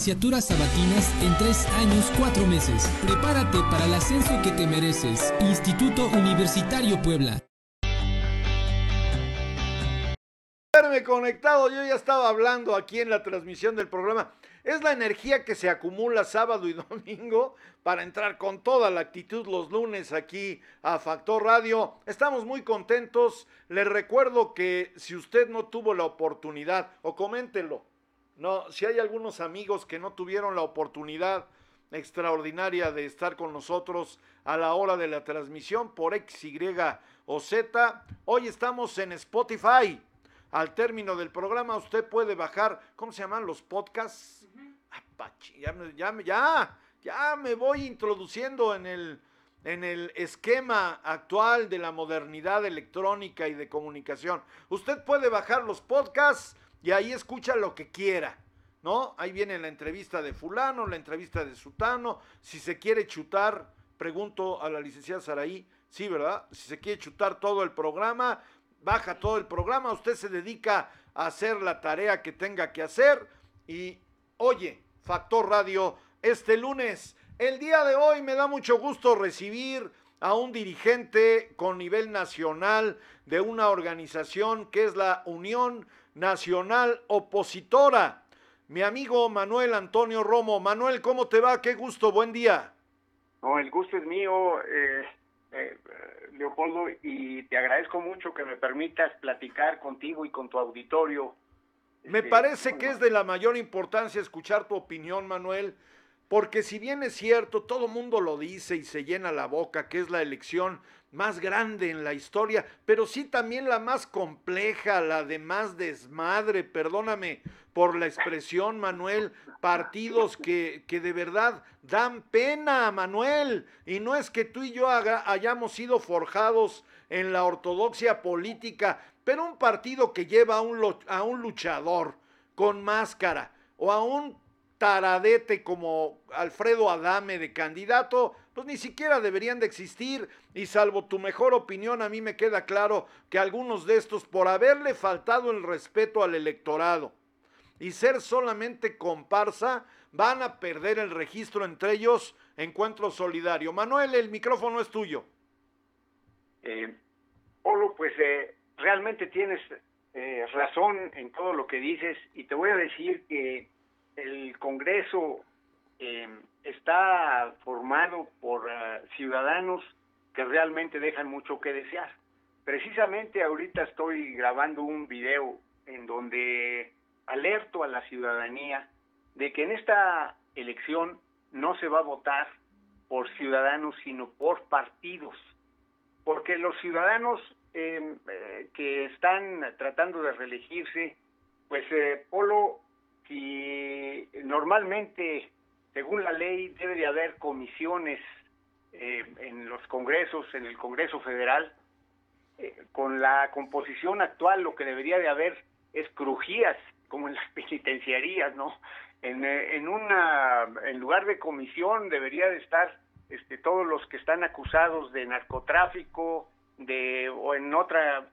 Licenciaturas sabatinas en tres años, cuatro meses. Prepárate para el ascenso que te mereces. Instituto Universitario Puebla. conectado. Yo ya estaba hablando aquí en la transmisión del programa. Es la energía que se acumula sábado y [LAUGHS] domingo para entrar con toda la actitud los lunes aquí a Factor Radio. Estamos muy contentos. Les recuerdo que si usted no tuvo la oportunidad, o coméntenlo, no, si hay algunos amigos que no tuvieron la oportunidad extraordinaria de estar con nosotros a la hora de la transmisión por X, Y o Z, hoy estamos en Spotify. Al término del programa usted puede bajar, ¿cómo se llaman los podcasts? Apache, ya, ya, ya, ya me voy introduciendo en el, en el esquema actual de la modernidad electrónica y de comunicación. Usted puede bajar los podcasts y ahí escucha lo que quiera. ¿No? Ahí viene la entrevista de fulano, la entrevista de sutano. Si se quiere chutar, pregunto a la licenciada Saraí, sí, ¿verdad? Si se quiere chutar todo el programa, baja todo el programa, usted se dedica a hacer la tarea que tenga que hacer y oye, Factor Radio, este lunes, el día de hoy me da mucho gusto recibir a un dirigente con nivel nacional de una organización que es la Unión Nacional Opositora, mi amigo Manuel Antonio Romo. Manuel, ¿cómo te va? Qué gusto, buen día. No, el gusto es mío. Eh, eh, Leopoldo, y te agradezco mucho que me permitas platicar contigo y con tu auditorio. Me este, parece que es de la mayor importancia escuchar tu opinión, Manuel, porque si bien es cierto, todo mundo lo dice y se llena la boca, que es la elección más grande en la historia, pero sí también la más compleja, la de más desmadre, perdóname por la expresión, Manuel, partidos que, que de verdad dan pena, Manuel, y no es que tú y yo hayamos sido forjados en la ortodoxia política, pero un partido que lleva a un, a un luchador con máscara o a un taradete como Alfredo Adame de candidato, pues ni siquiera deberían de existir. Y salvo tu mejor opinión, a mí me queda claro que algunos de estos, por haberle faltado el respeto al electorado y ser solamente comparsa, van a perder el registro entre ellos Encuentro Solidario. Manuel, el micrófono es tuyo. Eh, Polo, pues eh, realmente tienes eh, razón en todo lo que dices y te voy a decir que el Congreso eh, está formado por uh, ciudadanos que realmente dejan mucho que desear. Precisamente ahorita estoy grabando un video en donde alerto a la ciudadanía de que en esta elección no se va a votar por ciudadanos, sino por partidos. Porque los ciudadanos eh, eh, que están tratando de reelegirse, pues eh, Polo y normalmente, según la ley, debe de haber comisiones eh, en los congresos, en el Congreso Federal. Eh, con la composición actual, lo que debería de haber es crujías, como en las [LAUGHS] penitenciarías, ¿no? En, eh, en una, en lugar de comisión, debería de estar este, todos los que están acusados de narcotráfico, de o en otra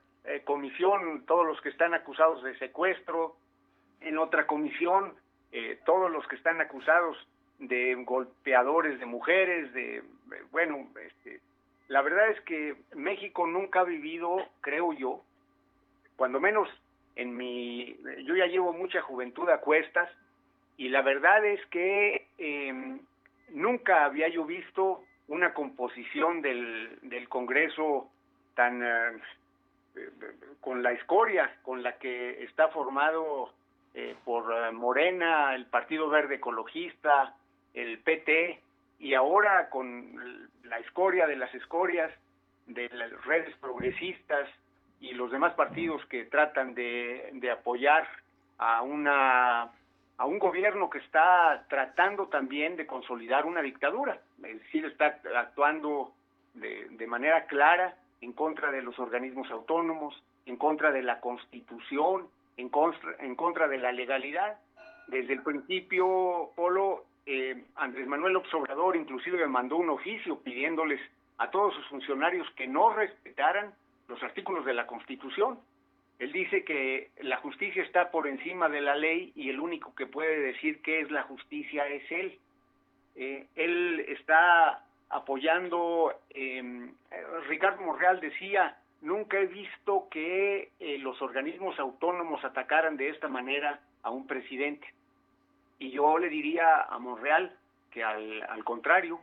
comisión todos los que están acusados de secuestro, en otra comisión eh, todos los que están acusados de golpeadores de mujeres, de, bueno, este, la verdad es que México nunca ha vivido, creo yo, cuando menos en mi, yo ya llevo mucha juventud a cuestas y la verdad es que eh, nunca había yo visto una composición del, del Congreso tan eh, con la escoria con la que está formado eh, por eh, Morena, el Partido Verde Ecologista, el PT, y ahora con la escoria de las escorias, de las redes progresistas y los demás partidos que tratan de, de apoyar a una a un gobierno que está tratando también de consolidar una dictadura, es decir, está actuando de, de manera clara en contra de los organismos autónomos, en contra de la Constitución, en contra, en contra de la legalidad. Desde el principio, Polo, eh, Andrés Manuel Obrador inclusive mandó un oficio pidiéndoles a todos sus funcionarios que no respetaran los artículos de la Constitución. Él dice que la justicia está por encima de la ley y el único que puede decir qué es la justicia es él. Eh, él está apoyando, eh, Ricardo Monreal decía nunca he visto que eh, los organismos autónomos atacaran de esta manera a un presidente. Y yo le diría a Monreal que al, contrario,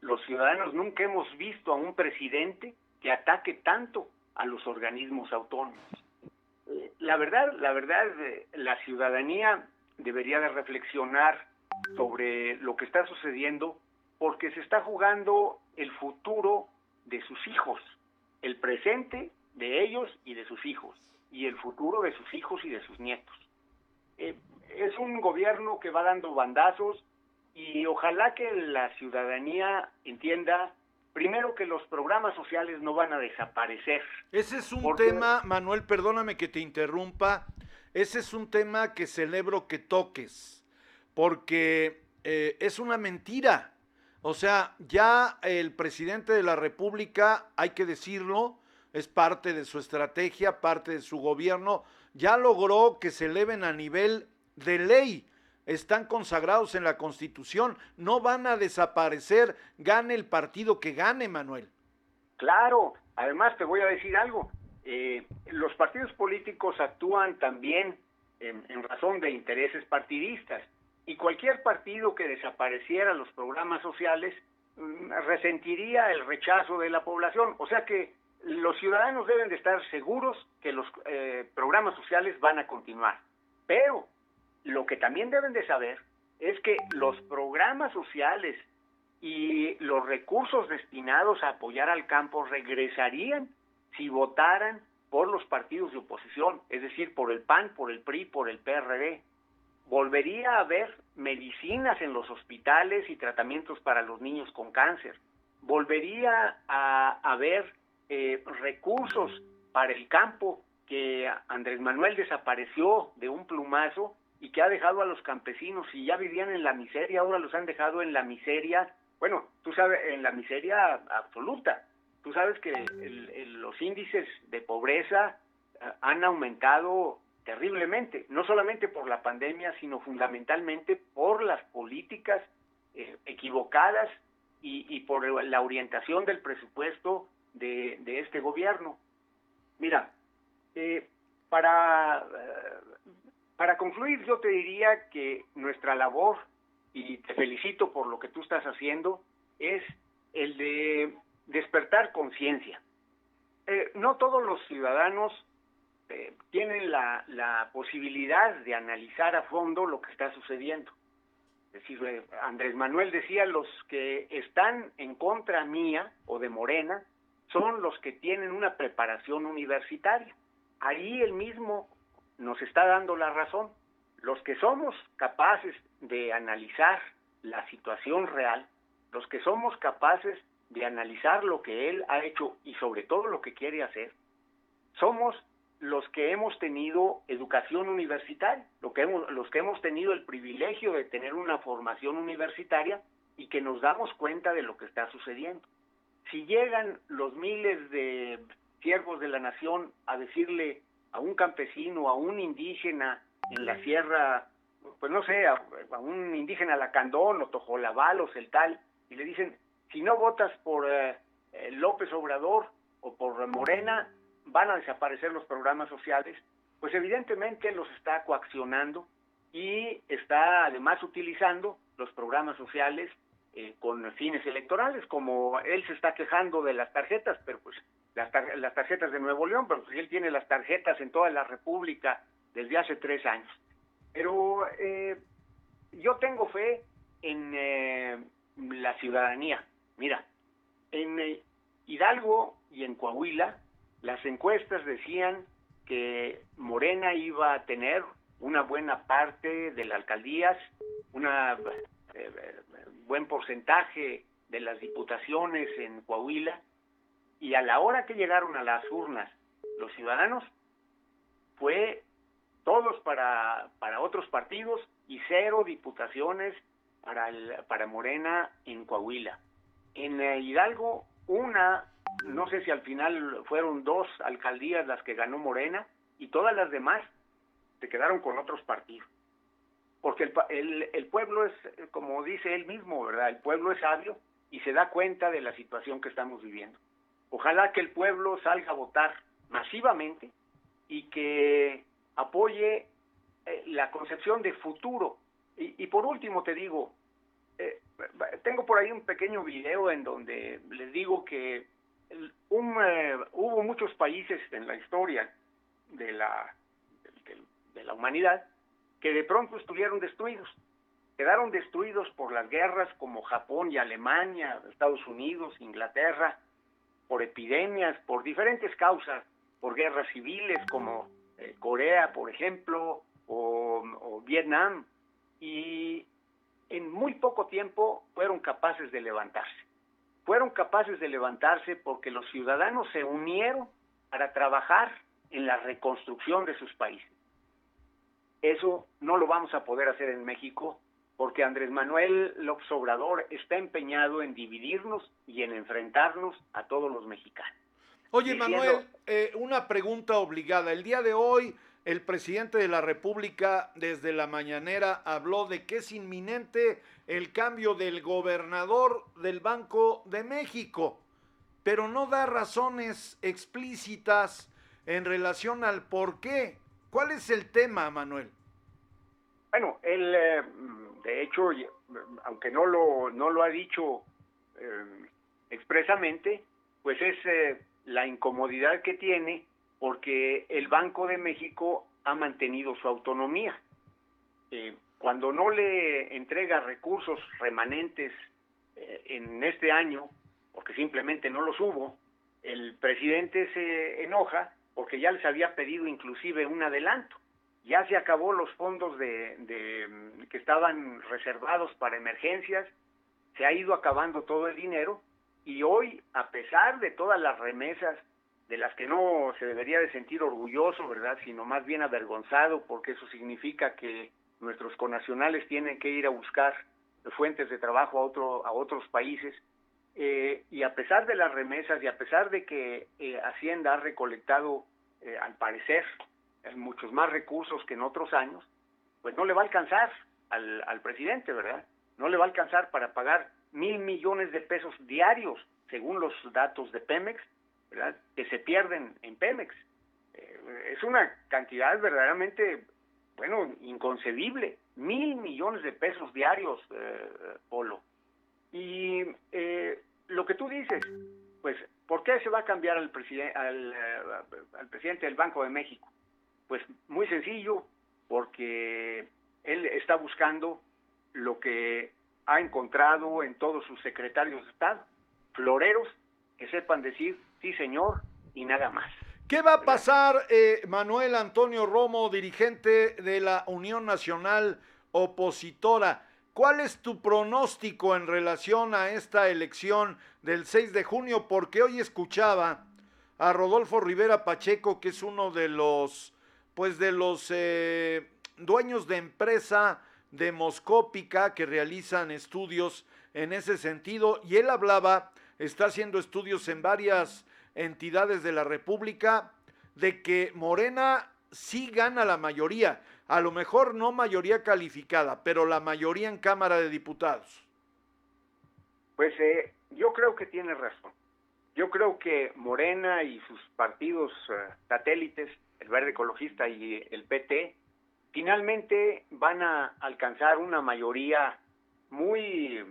los ciudadanos nunca hemos visto a un presidente que ataque tanto a los organismos autónomos. La verdad, la verdad, eh, la ciudadanía debería de reflexionar sobre lo que está sucediendo porque se está jugando el futuro de sus hijos, el presente de ellos y de sus hijos, y el futuro de sus hijos y de sus nietos. Eh, es un gobierno que va dando bandazos y ojalá que la ciudadanía entienda primero que los programas sociales no van a desaparecer. Ese es un tema, Manuel, perdóname que te interrumpa, ese es un tema que celebro que toques, porque eh, es una mentira. O sea, ya el presidente de la República, hay que decirlo, es parte de su estrategia, parte de su gobierno, ya logró que se eleven a nivel de ley. Están consagrados en la Constitución, no van a desaparecer, gane el partido que gane, Manuel. Claro, además te voy a decir algo, eh, los partidos políticos actúan también en, razón de intereses partidistas y cualquier partido que desapareciera los programas sociales mm, resentiría el rechazo de la población. O sea que los ciudadanos deben de estar seguros que los eh, programas sociales van a continuar. Pero lo que también deben de saber es que los programas sociales y los recursos destinados a apoyar al campo regresarían si votaran por los partidos de oposición, es decir, por el PAN, por el PRI, por el PRD. Volvería a haber medicinas en los hospitales y tratamientos para los niños con cáncer. Volvería a haber eh, recursos para el campo que Andrés Manuel desapareció de un plumazo y que ha dejado a los campesinos, y ya vivían en la miseria, ahora los han dejado en la miseria, bueno, tú sabes, en la miseria absoluta. Tú sabes que los índices de pobreza eh, han aumentado terriblemente, no solamente por la pandemia, sino fundamentalmente por las políticas eh, equivocadas y, y, por la orientación del presupuesto de, de este gobierno. Mira, eh, para, eh, para concluir yo te diría que nuestra labor, y te felicito por lo que tú estás haciendo, es el de despertar conciencia. Eh, no todos los ciudadanos eh, tienen la, posibilidad de analizar a fondo lo que está sucediendo. Es decir, eh, Andrés Manuel decía, los que están en contra mía o de Morena son los que tienen una preparación universitaria. Ahí él mismo nos está dando la razón. Los que somos capaces de analizar la situación real, los que somos capaces de analizar lo que él ha hecho y sobre todo lo que quiere hacer, somos los que hemos tenido educación universitaria, los que hemos tenido el privilegio de tener una formación universitaria y que nos damos cuenta de lo que está sucediendo si llegan los miles de siervos de la nación a decirle a un campesino, a un indígena en la sierra, pues no sé, a, un indígena lacandón o tojolabal el tal, y le dicen, si no votas por eh, eh, López Obrador o por Morena, van a desaparecer los programas sociales, pues evidentemente los está coaccionando y está además utilizando los programas sociales eh, con fines electorales, como él se está quejando de las tarjetas, pero pues las, las tarjetas de Nuevo León, pero él tiene las tarjetas en toda la República desde hace tres años. Pero eh, yo tengo fe en eh, la ciudadanía. Mira, en eh, Hidalgo y en Coahuila, las encuestas decían que Morena iba a tener una buena parte de las alcaldías, una eh, buen porcentaje de las diputaciones en Coahuila y a la hora que llegaron a las urnas los ciudadanos fue todos para, para otros partidos y cero diputaciones para, el, para Morena en Coahuila. En eh, Hidalgo, una, no sé si al final fueron dos alcaldías las que ganó Morena y todas las demás se quedaron con otros partidos porque el, el, el, pueblo es, como dice él mismo, ¿verdad? El pueblo es sabio y se da cuenta de la situación que estamos viviendo. Ojalá que el pueblo salga a votar masivamente y que apoye eh, la concepción de futuro. Y, por último te digo, eh, tengo por ahí un pequeño video en donde les digo que un, eh, hubo muchos países en la historia de la, de la humanidad que de pronto estuvieron destruidos. Quedaron destruidos por las guerras como Japón y Alemania, Estados Unidos, Inglaterra, por epidemias, por diferentes causas, por guerras civiles como eh, Corea, por ejemplo, o, Vietnam, y en muy poco tiempo fueron capaces de levantarse. Fueron capaces de levantarse porque los ciudadanos se unieron para trabajar en la reconstrucción de sus países. Eso no lo vamos a poder hacer en México porque Andrés Manuel López Obrador está empeñado en dividirnos y en enfrentarnos a todos los mexicanos. Oye, Manuel, eh, una pregunta obligada. El día de hoy, el presidente de la República, desde la mañanera, habló de que es inminente el cambio del gobernador del Banco de México, pero no da razones explícitas en relación al por qué. ¿Cuál es el tema, Manuel? Bueno, él, eh, de hecho, aunque no lo, no lo ha dicho eh, expresamente, pues es eh, la incomodidad que tiene porque el Banco de México ha mantenido su autonomía. cuando no le entrega recursos remanentes en este año, porque simplemente no los hubo, el presidente se enoja porque ya les había pedido inclusive un adelanto ya se acabó los fondos de, que estaban reservados para emergencias, se ha ido acabando todo el dinero y hoy, a pesar de todas las remesas de las que no se debería de sentir orgulloso, ¿verdad? Sino más bien avergonzado, porque eso significa que nuestros conacionales tienen que ir a buscar fuentes de trabajo a, otro, a otros países. Eh, y a pesar de las remesas y a pesar de que eh, Hacienda ha recolectado, eh, al parecer, muchos más recursos que en otros años, pues no le va a alcanzar al, al presidente, ¿verdad? No le va a alcanzar para pagar mil millones de pesos diarios, según los datos de Pemex, ¿verdad? Que se pierden en Pemex. Eh, es una cantidad verdaderamente, bueno, inconcebible. Mil millones de pesos diarios, eh, Polo. Y eh, lo que tú dices, pues, ¿por qué se va a cambiar al, al, al presidente del Banco de México? Pues muy sencillo, porque él está buscando lo que ha encontrado en todos sus secretarios de Estado, floreros que sepan decir sí señor y nada más. ¿Qué va a pasar, eh, Manuel Antonio Romo, dirigente de la Unión Nacional Opositora? ¿Cuál es tu pronóstico en relación a esta elección del 6 de junio? Porque hoy escuchaba a Rodolfo Rivera Pacheco, que es uno de los pues de los eh, dueños de empresa demoscópica que realizan estudios en ese sentido y él hablaba, está haciendo estudios en varias entidades de la República de que Morena sí gana la mayoría, a lo mejor no mayoría calificada, pero la mayoría en Cámara de Diputados. Pues eh, yo creo que tiene razón. Yo creo que Morena y sus partidos eh, satélites el Verde Ecologista y el PT, finalmente van a alcanzar una mayoría muy,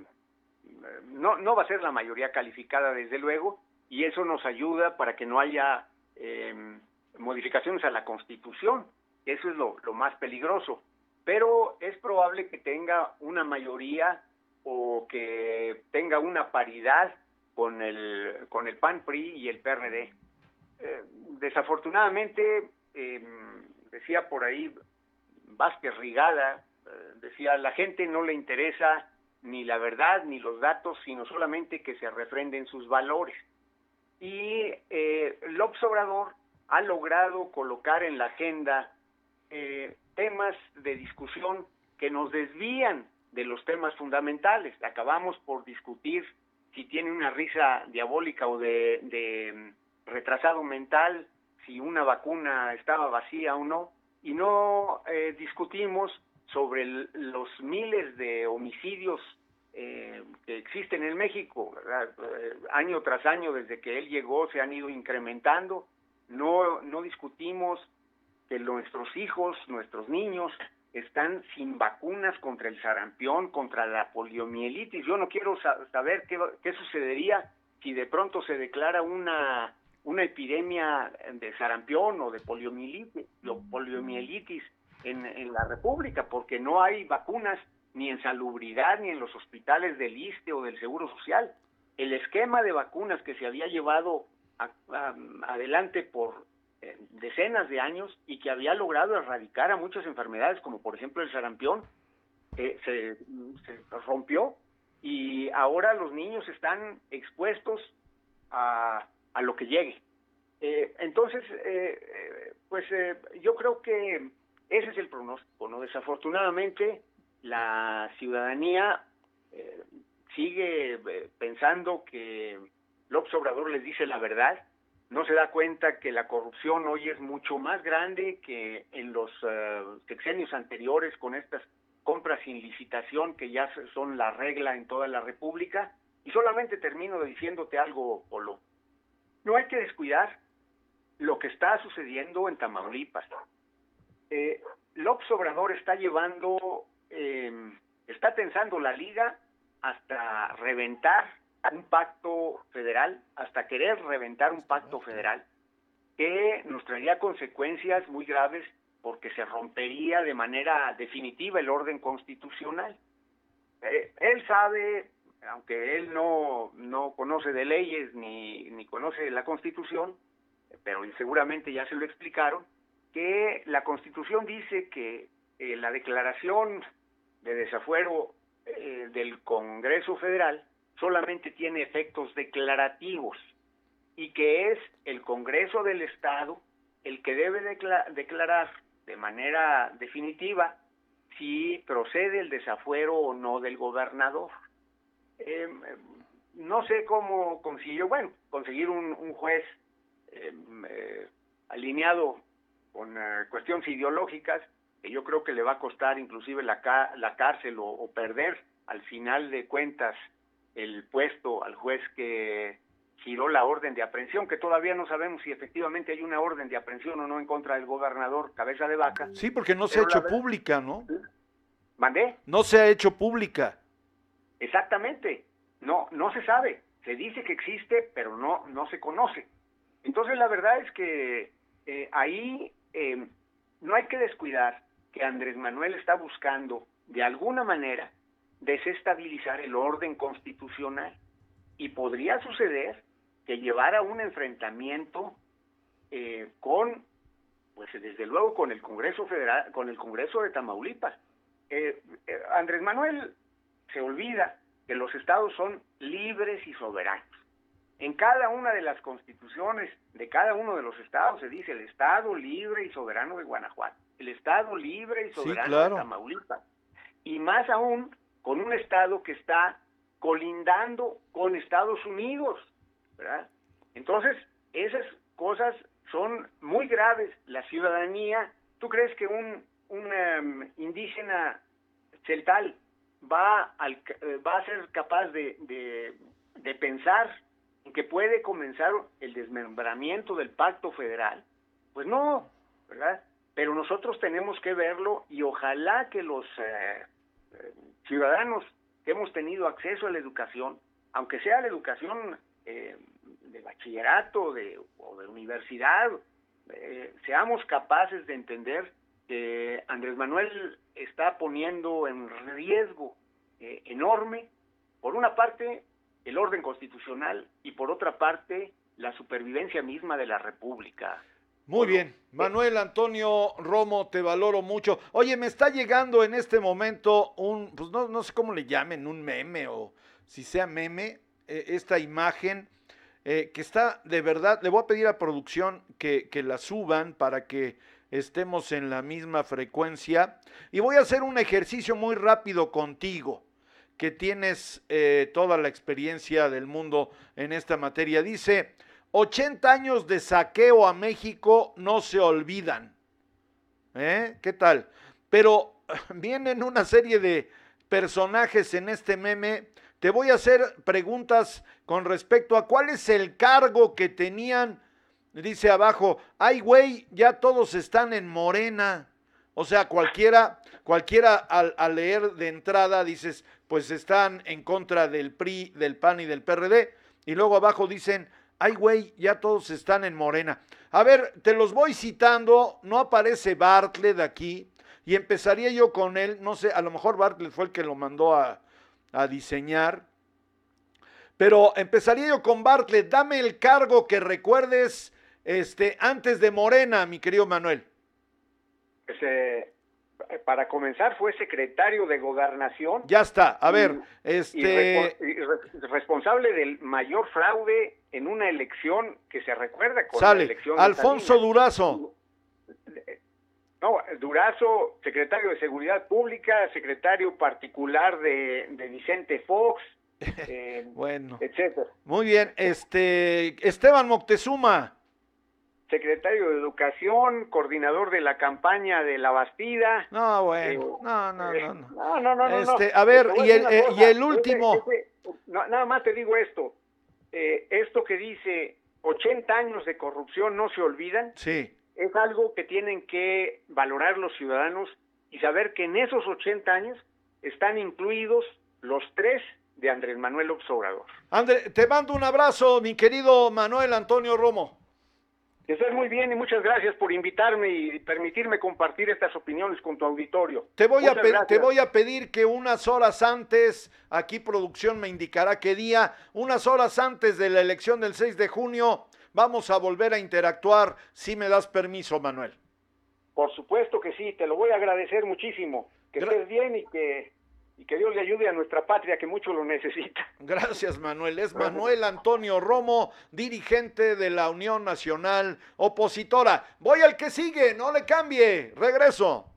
no, no va a ser la mayoría calificada desde luego, y eso nos ayuda para que no haya em, modificaciones a la Constitución, eso es lo, lo más peligroso, pero es probable que tenga una mayoría o que tenga una paridad con el, con el PAN, PRI y el PRD. Eh, desafortunadamente, eh, decía por ahí Vázquez Rigada, eh, decía, la gente no le interesa ni la verdad ni los datos, sino solamente que se refrenden sus valores. Y eh, López Obrador ha logrado colocar en la agenda eh, temas de discusión que nos desvían de los temas fundamentales. Acabamos por discutir si tiene una risa diabólica o de, de mm, retrasado mental si una vacuna estaba vacía o no, y no eh, discutimos sobre los miles de homicidios eh, que existen en México. Eh, año tras año, desde que él llegó, se han ido incrementando. No, no discutimos que nuestros hijos, nuestros niños, están sin vacunas contra el sarampión, contra la poliomielitis. Yo no quiero saber qué, qué sucedería si de pronto se declara una, una epidemia de sarampión o de poliomielitis, poliomielitis en, en la República, porque no hay vacunas ni en salubridad ni en los hospitales del ISTE o del Seguro Social. El esquema de vacunas que se había llevado adelante por eh, decenas de años y que había logrado erradicar a muchas enfermedades, como por ejemplo el sarampión, eh, se, se, rompió y ahora los niños están expuestos a, a lo que llegue. Eh, entonces, pues yo creo que ese es el pronóstico, ¿no? Desafortunadamente, la ciudadanía eh, sigue eh, pensando que López Obrador les dice la verdad, no se da cuenta que la corrupción hoy es mucho más grande que en los eh, sexenios anteriores con estas compras sin licitación que ya son la regla en toda la República. Y solamente termino diciéndote algo, Polo. No hay que descuidar lo que está sucediendo en Tamaulipas. Eh, López Obrador está llevando eh, está tensando la liga hasta reventar un pacto federal, hasta querer reventar un pacto federal que nos traería consecuencias muy graves porque se rompería de manera definitiva el orden constitucional. Eh, él sabe, aunque él no, no conoce de leyes ni, ni conoce la constitución, pero seguramente ya se lo explicaron, que la constitución dice que eh, la declaración de desafuero eh, del Congreso Federal solamente tiene efectos declarativos y que es el Congreso del Estado el que debe declarar de manera definitiva si procede el desafuero o no del gobernador. Em, no sé cómo consiguió, bueno, conseguir un, juez em, eh, alineado con eh, cuestiones ideológicas, que yo creo que le va a costar inclusive la, la cárcel o, perder al final de cuentas el puesto al juez que giró la orden de aprehensión, que todavía no sabemos si efectivamente hay una orden de aprehensión o no en contra del gobernador Cabeza de Vaca. Sí, porque no se ha hecho pública, ¿no? ¿Mandé? No se ha hecho pública. Exactamente. No, no se sabe. Se dice que existe, pero no, no se conoce. Entonces la verdad es que eh, ahí eh, no hay que descuidar que Andrés Manuel está buscando de alguna manera desestabilizar el orden constitucional y podría suceder que llevara un enfrentamiento eh, con, pues desde luego con el Congreso Federal, con el Congreso de Tamaulipas. Eh, eh, Andrés Manuel se olvida que los estados son libres y soberanos. En cada una de las constituciones de cada uno de los estados se dice el Estado libre y soberano de Guanajuato, el Estado libre y soberano de Tamaulipas, y más aún con un Estado que está colindando con Estados Unidos, ¿verdad? Entonces, esas cosas son muy graves. La ciudadanía, ¿tú crees que un, un em, indígena celtal va, al, eh, va a ser capaz de, de, pensar que puede comenzar el desmembramiento del pacto federal, pues no, ¿verdad? Pero nosotros tenemos que verlo y ojalá que los eh, eh, ciudadanos que hemos tenido acceso a la educación, aunque sea la educación eh, de bachillerato de, o de universidad, seamos capaces de entender que Andrés Manuel está poniendo en riesgo enorme, por una parte, el orden constitucional y por otra parte la supervivencia misma de la República. Muy bien, Manuel Antonio Romo, te valoro mucho. Oye, me está llegando en este momento un, pues no, no sé cómo le llamen, un meme o si sea meme, eh, esta imagen eh, que está de verdad, le voy a pedir a producción que, que la suban para que estemos en la misma frecuencia y voy a hacer un ejercicio muy rápido contigo que tienes eh, toda la experiencia del mundo en esta materia. Dice, 80 años de saqueo a México no se olvidan. ¿Eh? ¿Qué tal? Pero [LAUGHS] vienen una serie de personajes en este meme. Te voy a hacer preguntas con respecto a cuál es el cargo que tenían. Dice abajo, ay güey, ya todos están en Morena. O sea, cualquiera, cualquiera al, al, leer de entrada dices, pues están en contra del PRI, del PAN y del PRD. Y luego abajo dicen, ay güey, ya todos están en Morena. A ver, te los voy citando, no aparece Bartlett aquí. Y empezaría yo con él, no sé, a lo mejor Bartlett fue el que lo mandó a, a diseñar. Pero empezaría yo con Bartlett, dame el cargo que recuerdes este, antes de Morena, mi querido Manuel. Pues, eh, para comenzar fue secretario de gobernación. Ya está, a ver, y, este... Y, responsable del mayor fraude en una elección que se recuerda con Sale, la elección. Alfonso de Durazo. No, Durazo, secretario de Seguridad Pública, secretario particular de, de Vicente Fox, [LAUGHS] eh, bueno, etcétera. Muy bien, este Esteban Moctezuma secretario de Educación, coordinador de la campaña de la Bastida. No, bueno, eh, no, no, eh, no, no. No, no, no, este, no. A ver, y el, eh, y el último. No, nada más te digo esto. Eh, esto que dice 80 años de corrupción no se olvidan. Sí. Es algo que tienen que valorar los ciudadanos y saber que en esos 80 años están incluidos los tres de Andrés Manuel Obrador. André, te mando un abrazo, mi querido Manuel Antonio Romo. Que estés muy bien y muchas gracias por invitarme y permitirme compartir estas opiniones con tu auditorio. Te voy, a te voy a pedir que unas horas antes, aquí producción me indicará qué día, unas horas antes de la elección del 6 de junio, vamos a volver a interactuar, si me das permiso, Manuel. Por supuesto que sí, te lo voy a agradecer muchísimo. Que Gra estés bien y que y que Dios le ayude a nuestra patria que mucho lo necesita. [LAUGHS] Gracias, Manuel. Es Manuel Antonio Romo, dirigente de la Unión Nacional Opositora. Voy al que sigue, no le cambie. Regreso.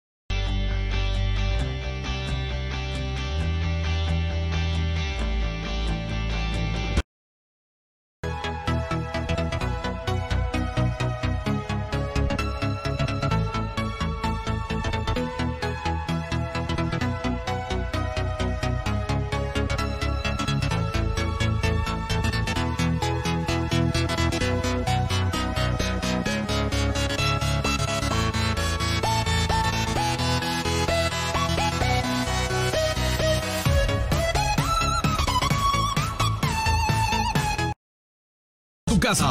Casa.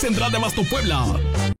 Central de Abasto Puebla.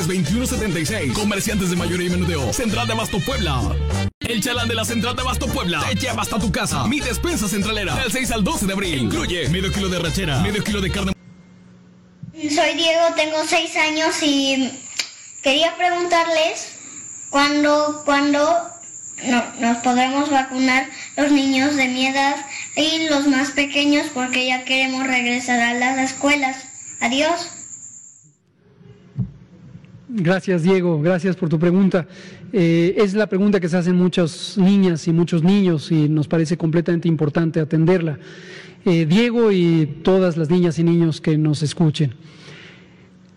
2176. Comerciantes de mayoría y menudeo. Central de Abasto Puebla. El chalán de la Central de Abasto Puebla te lleva hasta tu casa. Mi despensa centralera. Del 6 al 12 de abril. Incluye medio kilo de rachera, medio kilo de carne. Soy Diego, tengo 6 años y quería preguntarles cuándo, cuándo no, nos podremos vacunar los niños de mi edad y los más pequeños porque ya queremos regresar a las escuelas. Adiós. Gracias, Diego. Gracias por tu pregunta. Eh, es la pregunta que se hacen muchas niñas y muchos niños y nos parece completamente importante atenderla. Eh, Diego y todas las niñas y niños que nos escuchen.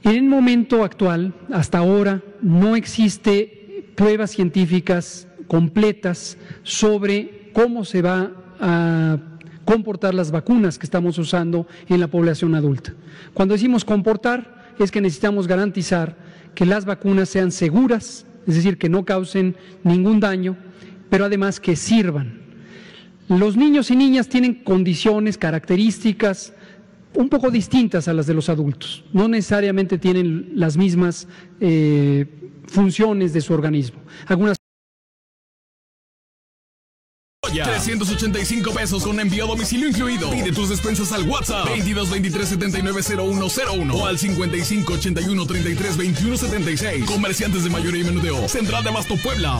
En el momento actual, hasta ahora, no existe pruebas científicas completas sobre cómo se va a comportar las vacunas que estamos usando en la población adulta. Cuando decimos comportar, es que necesitamos garantizar que las vacunas sean seguras, es decir, que no causen ningún daño, pero además que sirvan. Los niños y niñas tienen condiciones, características un poco distintas a las de los adultos. No necesariamente tienen las mismas eh, funciones de su organismo. Algunas 385 pesos con envío a domicilio incluido. Pide tus despensas al WhatsApp 22 23 79 0101 o al 55 81 33 21 76. Comerciantes de mayoría y menudeo. Central de Abasto Puebla.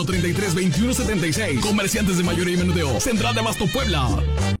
33 21 76. Comerciantes de mayoría y menudeo. Central de Abasto Puebla.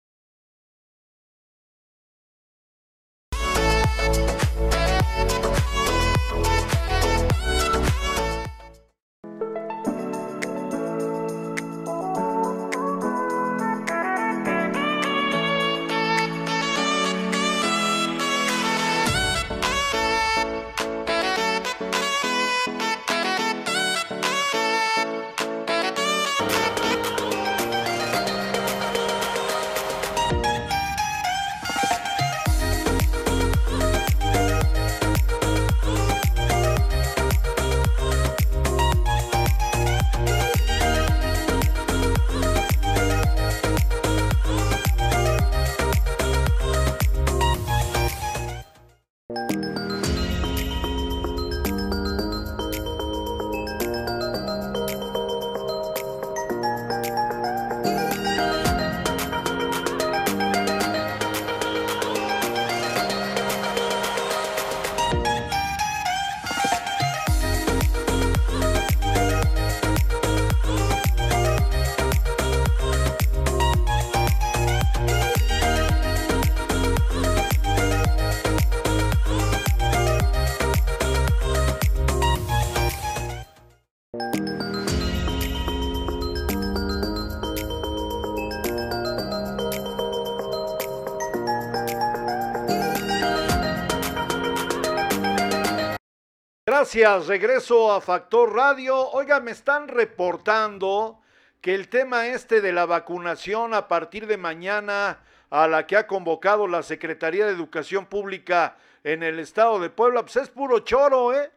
Gracias, regreso a Factor Radio. Oiga, me están reportando que el tema este de la vacunación a partir de mañana a la que ha convocado la Secretaría de Educación Pública en el estado de Puebla, pues es puro choro, ¿eh?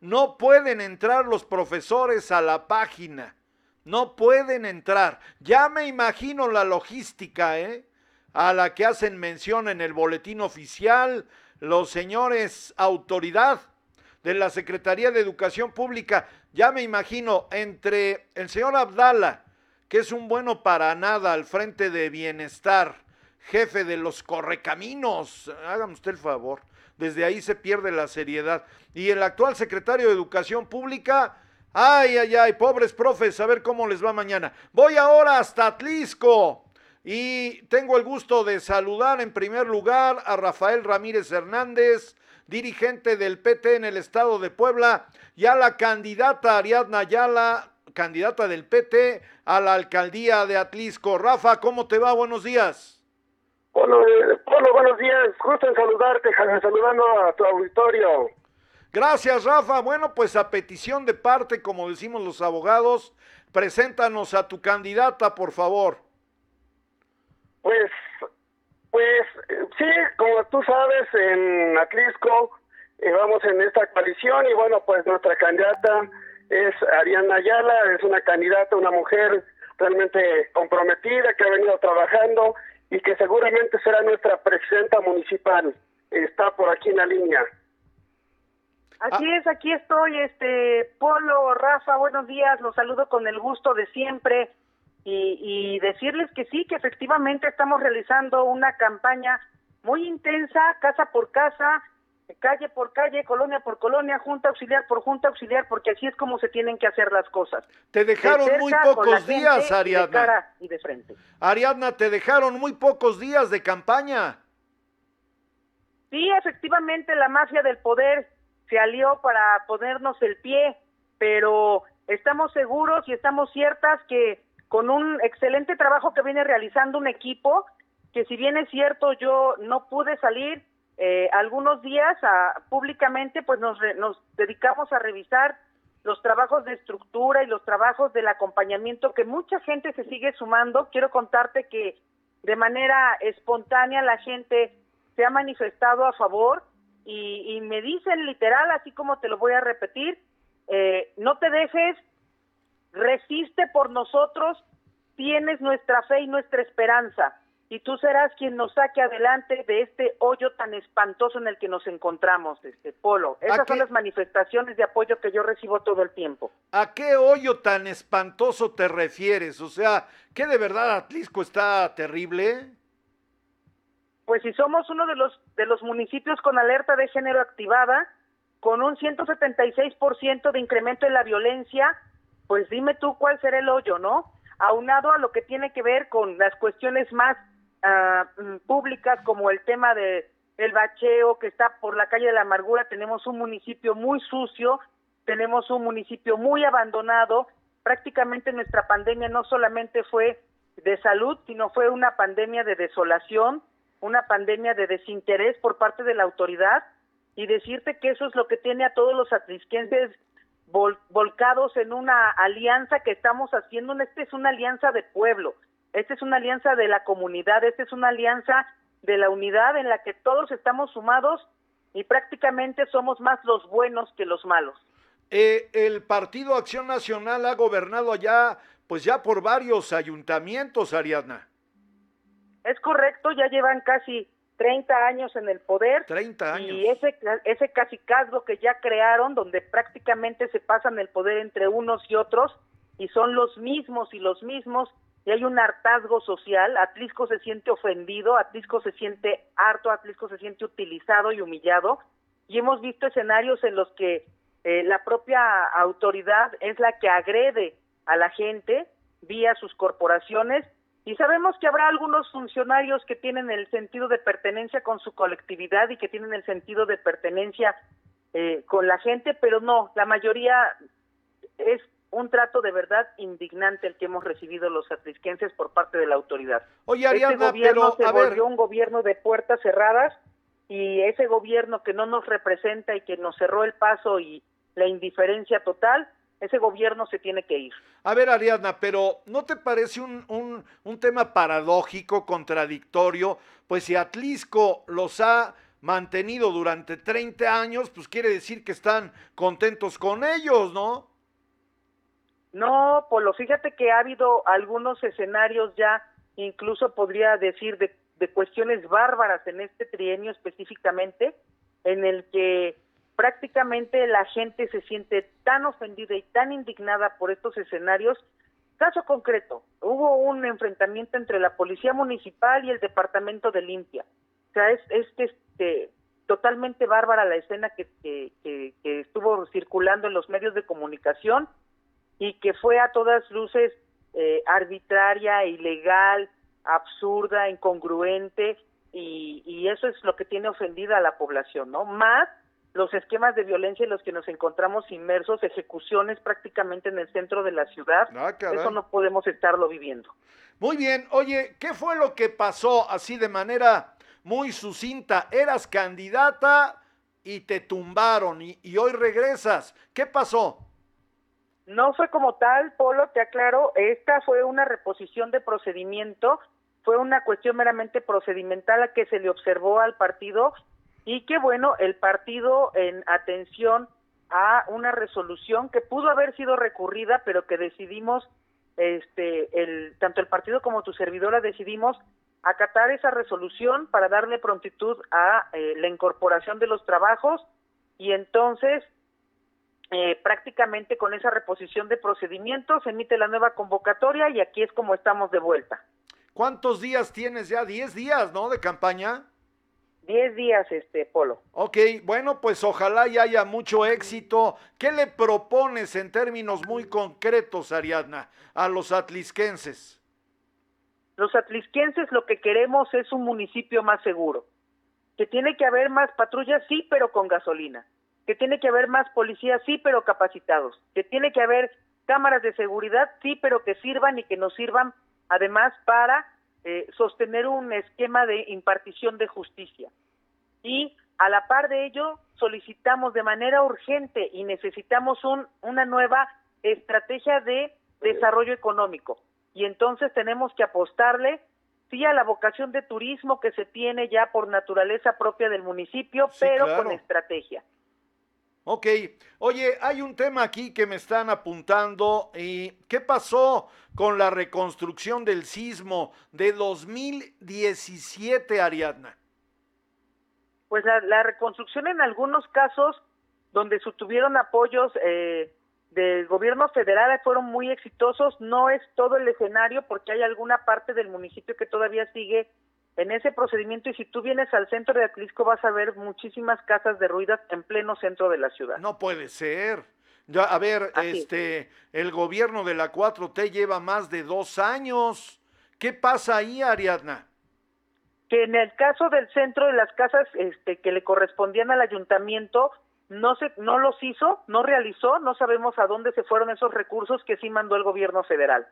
No pueden entrar los profesores a la página No pueden entrar. Ya me imagino la logística, ¿eh? A la que hacen mención en el boletín oficial los señores autoridad de la Secretaría de Educación Pública. Ya me imagino entre el señor Abdala, que es un bueno para nada al frente de bienestar, jefe de los correcaminos, hágame usted el favor, desde ahí se pierde la seriedad. Y el actual secretario de Educación Pública, ay, ay, ay, pobres profes, a ver cómo les va mañana. Voy ahora hasta Atlisco. Y tengo el gusto de saludar en primer lugar a Rafael Ramírez Hernández, dirigente del PT en el estado de Puebla, y a la candidata Ariadna Ayala, candidata del PT a la alcaldía de Atlisco. Rafa, ¿cómo te va? Buenos días. Hola, hola buenos días. Gusto en saludarte, saludando a tu auditorio. Gracias, Rafa. Bueno, pues a petición de parte, como decimos los abogados, preséntanos a tu candidata, por favor. Pues, pues sí, como tú sabes, en Atlisco eh, vamos en esta coalición y bueno, pues nuestra candidata es Ariana Ayala, es una candidata, una mujer realmente comprometida que ha venido trabajando y que seguramente será nuestra presidenta municipal. Está por aquí en la línea. Así es, aquí estoy, este Polo, Rafa, buenos días, los saludo con el gusto de siempre y, decirles que sí, que efectivamente estamos realizando una campaña muy intensa, casa por casa, calle por calle, colonia por colonia, junta auxiliar por junta auxiliar, porque así es como se tienen que hacer las cosas. Te dejaron muy pocos días, Ariadna. De cara y de frente. Ariadna, te dejaron muy pocos días de campaña. Sí, efectivamente, la mafia del poder se alió para ponernos el pie, pero estamos seguros y estamos ciertas que con un excelente trabajo que viene realizando un equipo, que si bien es cierto yo no pude salir eh, algunos días públicamente, pues nos, nos dedicamos a revisar los trabajos de estructura y los trabajos del acompañamiento que mucha gente se sigue sumando. Quiero contarte que de manera espontánea la gente se ha manifestado a favor y, y me dicen literal, así como te lo voy a repetir, eh, no te dejes resiste por nosotros, tienes nuestra fe y nuestra esperanza, y tú serás quien nos saque adelante de este hoyo tan espantoso en el que nos encontramos, este Polo. Esas son las manifestaciones de apoyo que yo recibo todo el tiempo. ¿A qué hoyo tan espantoso te refieres? O sea, ¿qué de verdad Atlisco está terrible? Pues si somos uno de los de los municipios con alerta de género activada, con un 176% de incremento en la violencia, pues dime tú cuál será el hoyo, ¿no? Aunado a lo que tiene que ver con las cuestiones más uh, públicas como el tema de el bacheo que está por la calle de la amargura, tenemos un municipio muy sucio, tenemos un municipio muy abandonado, prácticamente nuestra pandemia no solamente fue de salud, sino fue una pandemia de desolación, una pandemia de desinterés por parte de la autoridad y decirte que eso es lo que tiene a todos los atlisquenses volcados en una alianza que estamos haciendo. Esta es una alianza de pueblo, esta es una alianza de la comunidad, esta es una alianza de la unidad en la que todos estamos sumados y prácticamente somos más los buenos que los malos. Eh, el Partido Acción Nacional ha gobernado allá, pues ya por varios ayuntamientos, Ariadna. Es correcto, ya llevan casi 30 años en el poder. 30 años. Y ese, ese casicazgo que ya crearon, donde prácticamente se pasan el poder entre unos y otros, y son los mismos y los mismos, y hay un hartazgo social, Atlisco se siente ofendido, Atlisco se siente harto, Atlisco se siente utilizado y humillado, y hemos visto escenarios en los que eh, la propia autoridad es la que agrede a la gente vía sus corporaciones y sabemos que habrá algunos funcionarios que tienen el sentido de pertenencia con su colectividad y que tienen el sentido de pertenencia eh, con la gente, pero no, la mayoría es un trato de verdad indignante el que hemos recibido los atlisquenses por parte de la autoridad. Oye, este Ariadna, este gobierno pero, se volvió un gobierno de puertas cerradas y ese gobierno que no nos representa y que nos cerró el paso y la indiferencia total, ese gobierno se tiene que ir. A ver, Ariadna, pero ¿no te parece un, un, un tema paradójico, contradictorio? Pues si Atlisco los ha mantenido durante 30 años, pues quiere decir que están contentos con ellos, ¿no? No, Polo, fíjate que ha habido algunos escenarios ya, incluso podría decir, de, de cuestiones bárbaras en este trienio específicamente, en el que prácticamente la gente se siente tan ofendida y tan indignada por estos escenarios. Caso concreto, hubo un enfrentamiento entre la Policía Municipal y el Departamento de Limpia. O sea, es, es este, totalmente bárbara la escena que estuvo circulando en los medios de comunicación y que fue a todas luces eh, arbitraria, ilegal, absurda, incongruente, y, y, eso es lo que tiene ofendida a la población, ¿no? Más los esquemas de violencia en los que nos encontramos inmersos, ejecuciones prácticamente en el centro de la ciudad, Ah, eso no podemos estarlo viviendo. Muy bien, oye, ¿qué fue lo que pasó así de manera muy sucinta? Eras candidata y te tumbaron y, y hoy regresas. ¿Qué pasó? No fue como tal, Polo, te aclaro, esta fue una reposición de procedimiento, fue una cuestión meramente procedimental a que se le observó al partido y que bueno, el partido en atención a una resolución que pudo haber sido recurrida, pero que decidimos, este, el, tanto el partido como tu servidora decidimos acatar esa resolución para darle prontitud a eh, la incorporación de los trabajos y entonces eh, prácticamente con esa reposición de procedimientos se emite la nueva convocatoria y aquí es como estamos de vuelta. ¿Cuántos días tienes ya? ¿Diez días, no? De campaña. Diez días, este, Polo. Ok, bueno, pues ojalá y haya mucho éxito. ¿Qué le propones en términos muy concretos, Ariadna, a los atlisquenses? Los atlisquenses lo que queremos es un municipio más seguro, que tiene que haber más patrullas, sí, pero con gasolina, que tiene que haber más policías, sí, pero capacitados, que tiene que haber cámaras de seguridad, sí, pero que sirvan y que nos sirvan además para eh, sostener un esquema de impartición de justicia. Y a la par de ello, solicitamos de manera urgente y necesitamos un, una nueva estrategia de desarrollo económico. Y entonces tenemos que apostarle, sí, a la vocación de turismo que se tiene ya por naturaleza propia del municipio, Sí, pero claro. con estrategia. Ok, oye, hay un tema aquí que me están apuntando. ¿Y qué pasó con la reconstrucción del sismo de 2017, Ariadna? Pues la, la reconstrucción en algunos casos donde se tuvieron apoyos eh, del gobierno federal fueron muy exitosos. No es todo el escenario porque hay alguna parte del municipio que todavía sigue en ese procedimiento y si tú vienes al centro de Atlisco vas a ver muchísimas casas derruidas en pleno centro de la ciudad. No puede ser. Ya, a ver, este, el gobierno de la 4T lleva más de dos años. ¿Qué pasa ahí, Ariadna? Que en el caso del centro de las casas este, que le correspondían al ayuntamiento no se no los hizo, no realizó, no sabemos a dónde se fueron esos recursos que sí mandó el gobierno federal.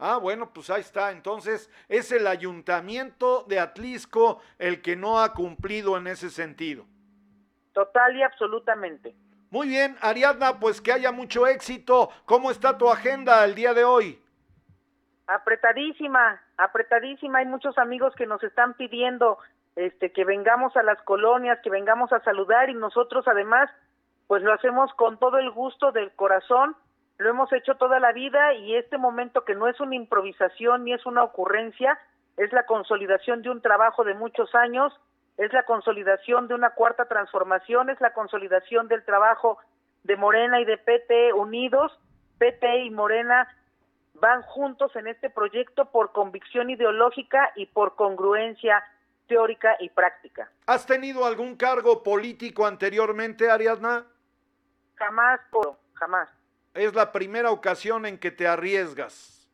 Ah, bueno, pues ahí está. Entonces, es el ayuntamiento de Atlisco el que no ha cumplido en ese sentido. Total y absolutamente. Muy bien, Ariadna, pues que haya mucho éxito. ¿Cómo está tu agenda el día de hoy? Apretadísima, apretadísima. Hay muchos amigos que nos están pidiendo este que vengamos a las colonias, que vengamos a saludar y nosotros además pues lo hacemos con todo el gusto del corazón. Lo hemos hecho toda la vida y este momento que no es una improvisación ni es una ocurrencia, es la consolidación de un trabajo de muchos años, es la consolidación de una cuarta transformación, es la consolidación del trabajo de Morena y de PT unidos. PT y Morena van juntos en este proyecto por convicción ideológica y por congruencia teórica y práctica. ¿Has tenido algún cargo político anteriormente, Ariadna? Jamás, jamás. Es la primera ocasión en que te arriesgas.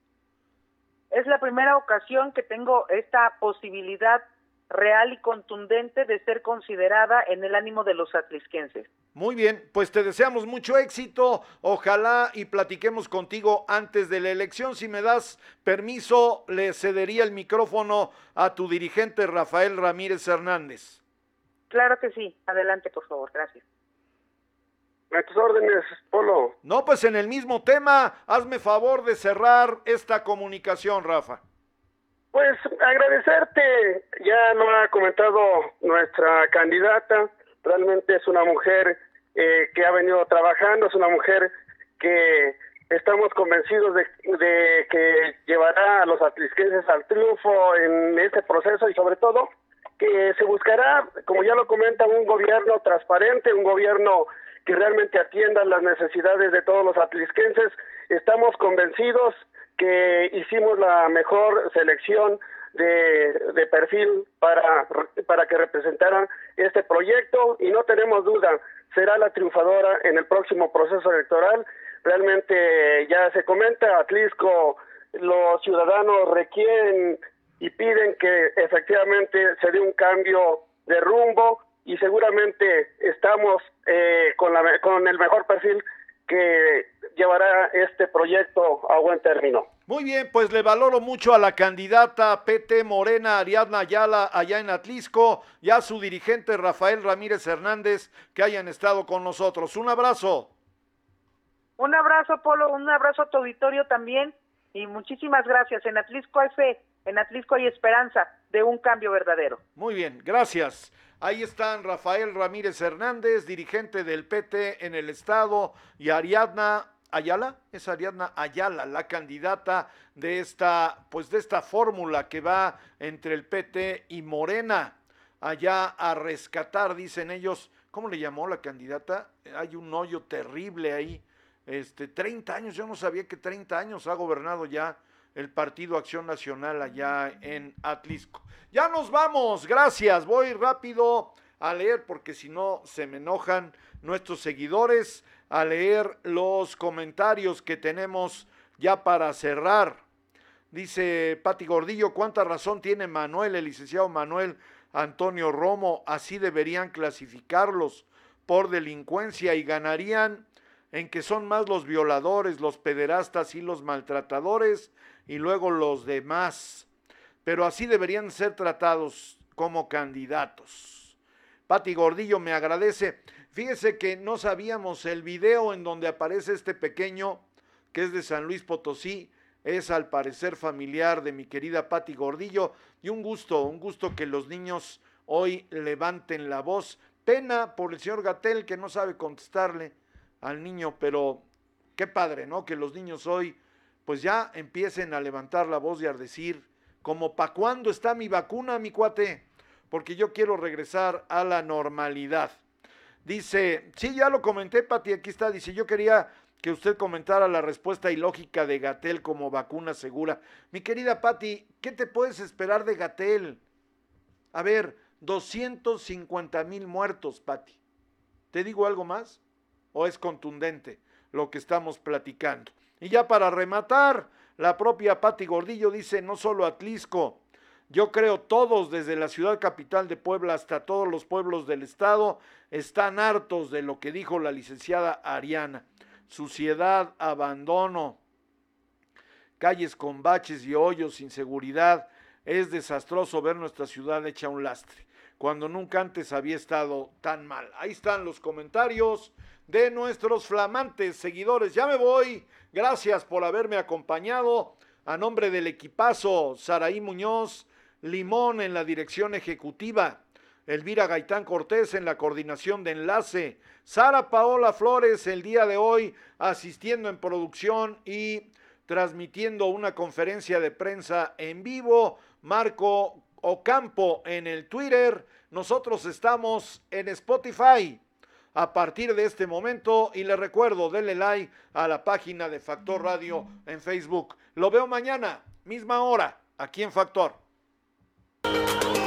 Es la primera ocasión que tengo esta posibilidad real y contundente de ser considerada en el ánimo de los atlisquenses. Muy bien, pues te deseamos mucho éxito. Ojalá y platiquemos contigo antes de la elección. Si me das permiso, le cedería el micrófono a tu dirigente Rafael Ramírez Hernández. Claro que sí. Adelante, por favor. Gracias. A tus órdenes, Polo. No, pues en el mismo tema, hazme favor de cerrar esta comunicación, Rafa. Pues agradecerte, ya lo ha comentado nuestra candidata, realmente es una mujer eh, que ha venido trabajando, es una mujer que estamos convencidos de, que llevará a los atlisquenses al triunfo en este proceso y sobre todo que se buscará, como ya lo comenta, un gobierno transparente, un gobierno que realmente atienda las necesidades de todos los atlisquenses. Estamos convencidos que hicimos la mejor selección de, de perfil para, para que representaran este proyecto y no tenemos duda, será la triunfadora en el próximo proceso electoral. Realmente ya se comenta, Atlisco, los ciudadanos requieren y piden que efectivamente se dé un cambio de rumbo y seguramente estamos eh, con, la, con el mejor perfil que llevará este proyecto a buen término. Muy bien, pues le valoro mucho a la candidata PT Morena Ariadna Ayala allá en Atlisco y a su dirigente Rafael Ramírez Hernández que hayan estado con nosotros. Un abrazo. Un abrazo, Polo, un abrazo a tu auditorio también y muchísimas gracias. En Atlisco hay fe, en Atlisco hay esperanza de un cambio verdadero. Muy bien, gracias. Ahí están Rafael Ramírez Hernández, dirigente del PT en el estado, y Ariadna Ayala, es Ariadna Ayala, la candidata de esta, pues de esta fórmula que va entre el PT y Morena, allá a rescatar, dicen ellos, ¿cómo le llamó la candidata? Hay un hoyo terrible ahí, este, 30 años, yo no sabía que 30 años ha gobernado ya el Partido Acción Nacional allá en Atlisco. Ya nos vamos, gracias, voy rápido a leer porque si no se me enojan nuestros seguidores, a leer los comentarios que tenemos ya para cerrar. Dice Pati Gordillo, ¿cuánta razón tiene Manuel, el licenciado Manuel Antonio Romo? Así deberían clasificarlos por delincuencia y ganarían en que son más los violadores, los pederastas y los maltratadores y luego los demás. Pero así deberían ser tratados como candidatos. Pati Gordillo me agradece. Fíjese que no sabíamos el video en donde aparece este pequeño, que es de San Luis Potosí, es al parecer familiar de mi querida Pati Gordillo, y un gusto, un gusto que los niños hoy levanten la voz. Pena por el señor Gatel que no sabe contestarle al niño, pero qué padre, ¿no? Que los niños hoy pues ya empiecen a levantar la voz y a decir, como pa' cuándo está mi vacuna, mi cuate, porque yo quiero regresar a la normalidad. Dice, sí, ya lo comenté, Pati, aquí está, dice, yo quería que usted comentara la respuesta ilógica de Gatel como vacuna segura. Mi querida Pati, ¿qué te puedes esperar de Gatel? A ver, 250 mil muertos, Pati. ¿Te digo algo más? ¿O es contundente lo que estamos platicando? Y ya para rematar, la propia Pati Gordillo dice, no solo Atlisco, yo creo todos, desde la ciudad capital de Puebla hasta todos los pueblos del estado, están hartos de lo que dijo la licenciada Ariana. Suciedad, abandono, calles con baches y hoyos, inseguridad. Es desastroso ver nuestra ciudad hecha un lastre, cuando nunca antes había estado tan mal. Ahí están los comentarios de nuestros flamantes seguidores. Ya me voy. Gracias por haberme acompañado. A nombre del equipazo, Saraí Muñoz, Limón en la dirección ejecutiva, Elvira Gaitán Cortés en la coordinación de enlace, Sara Paola Flores el día de hoy asistiendo en producción y transmitiendo una conferencia de prensa en vivo, Marco Ocampo en el Twitter, nosotros estamos en Spotify. A partir de este momento y le recuerdo, denle like a la página de Factor Radio en Facebook. Lo veo mañana, misma hora, aquí en Factor. Oh,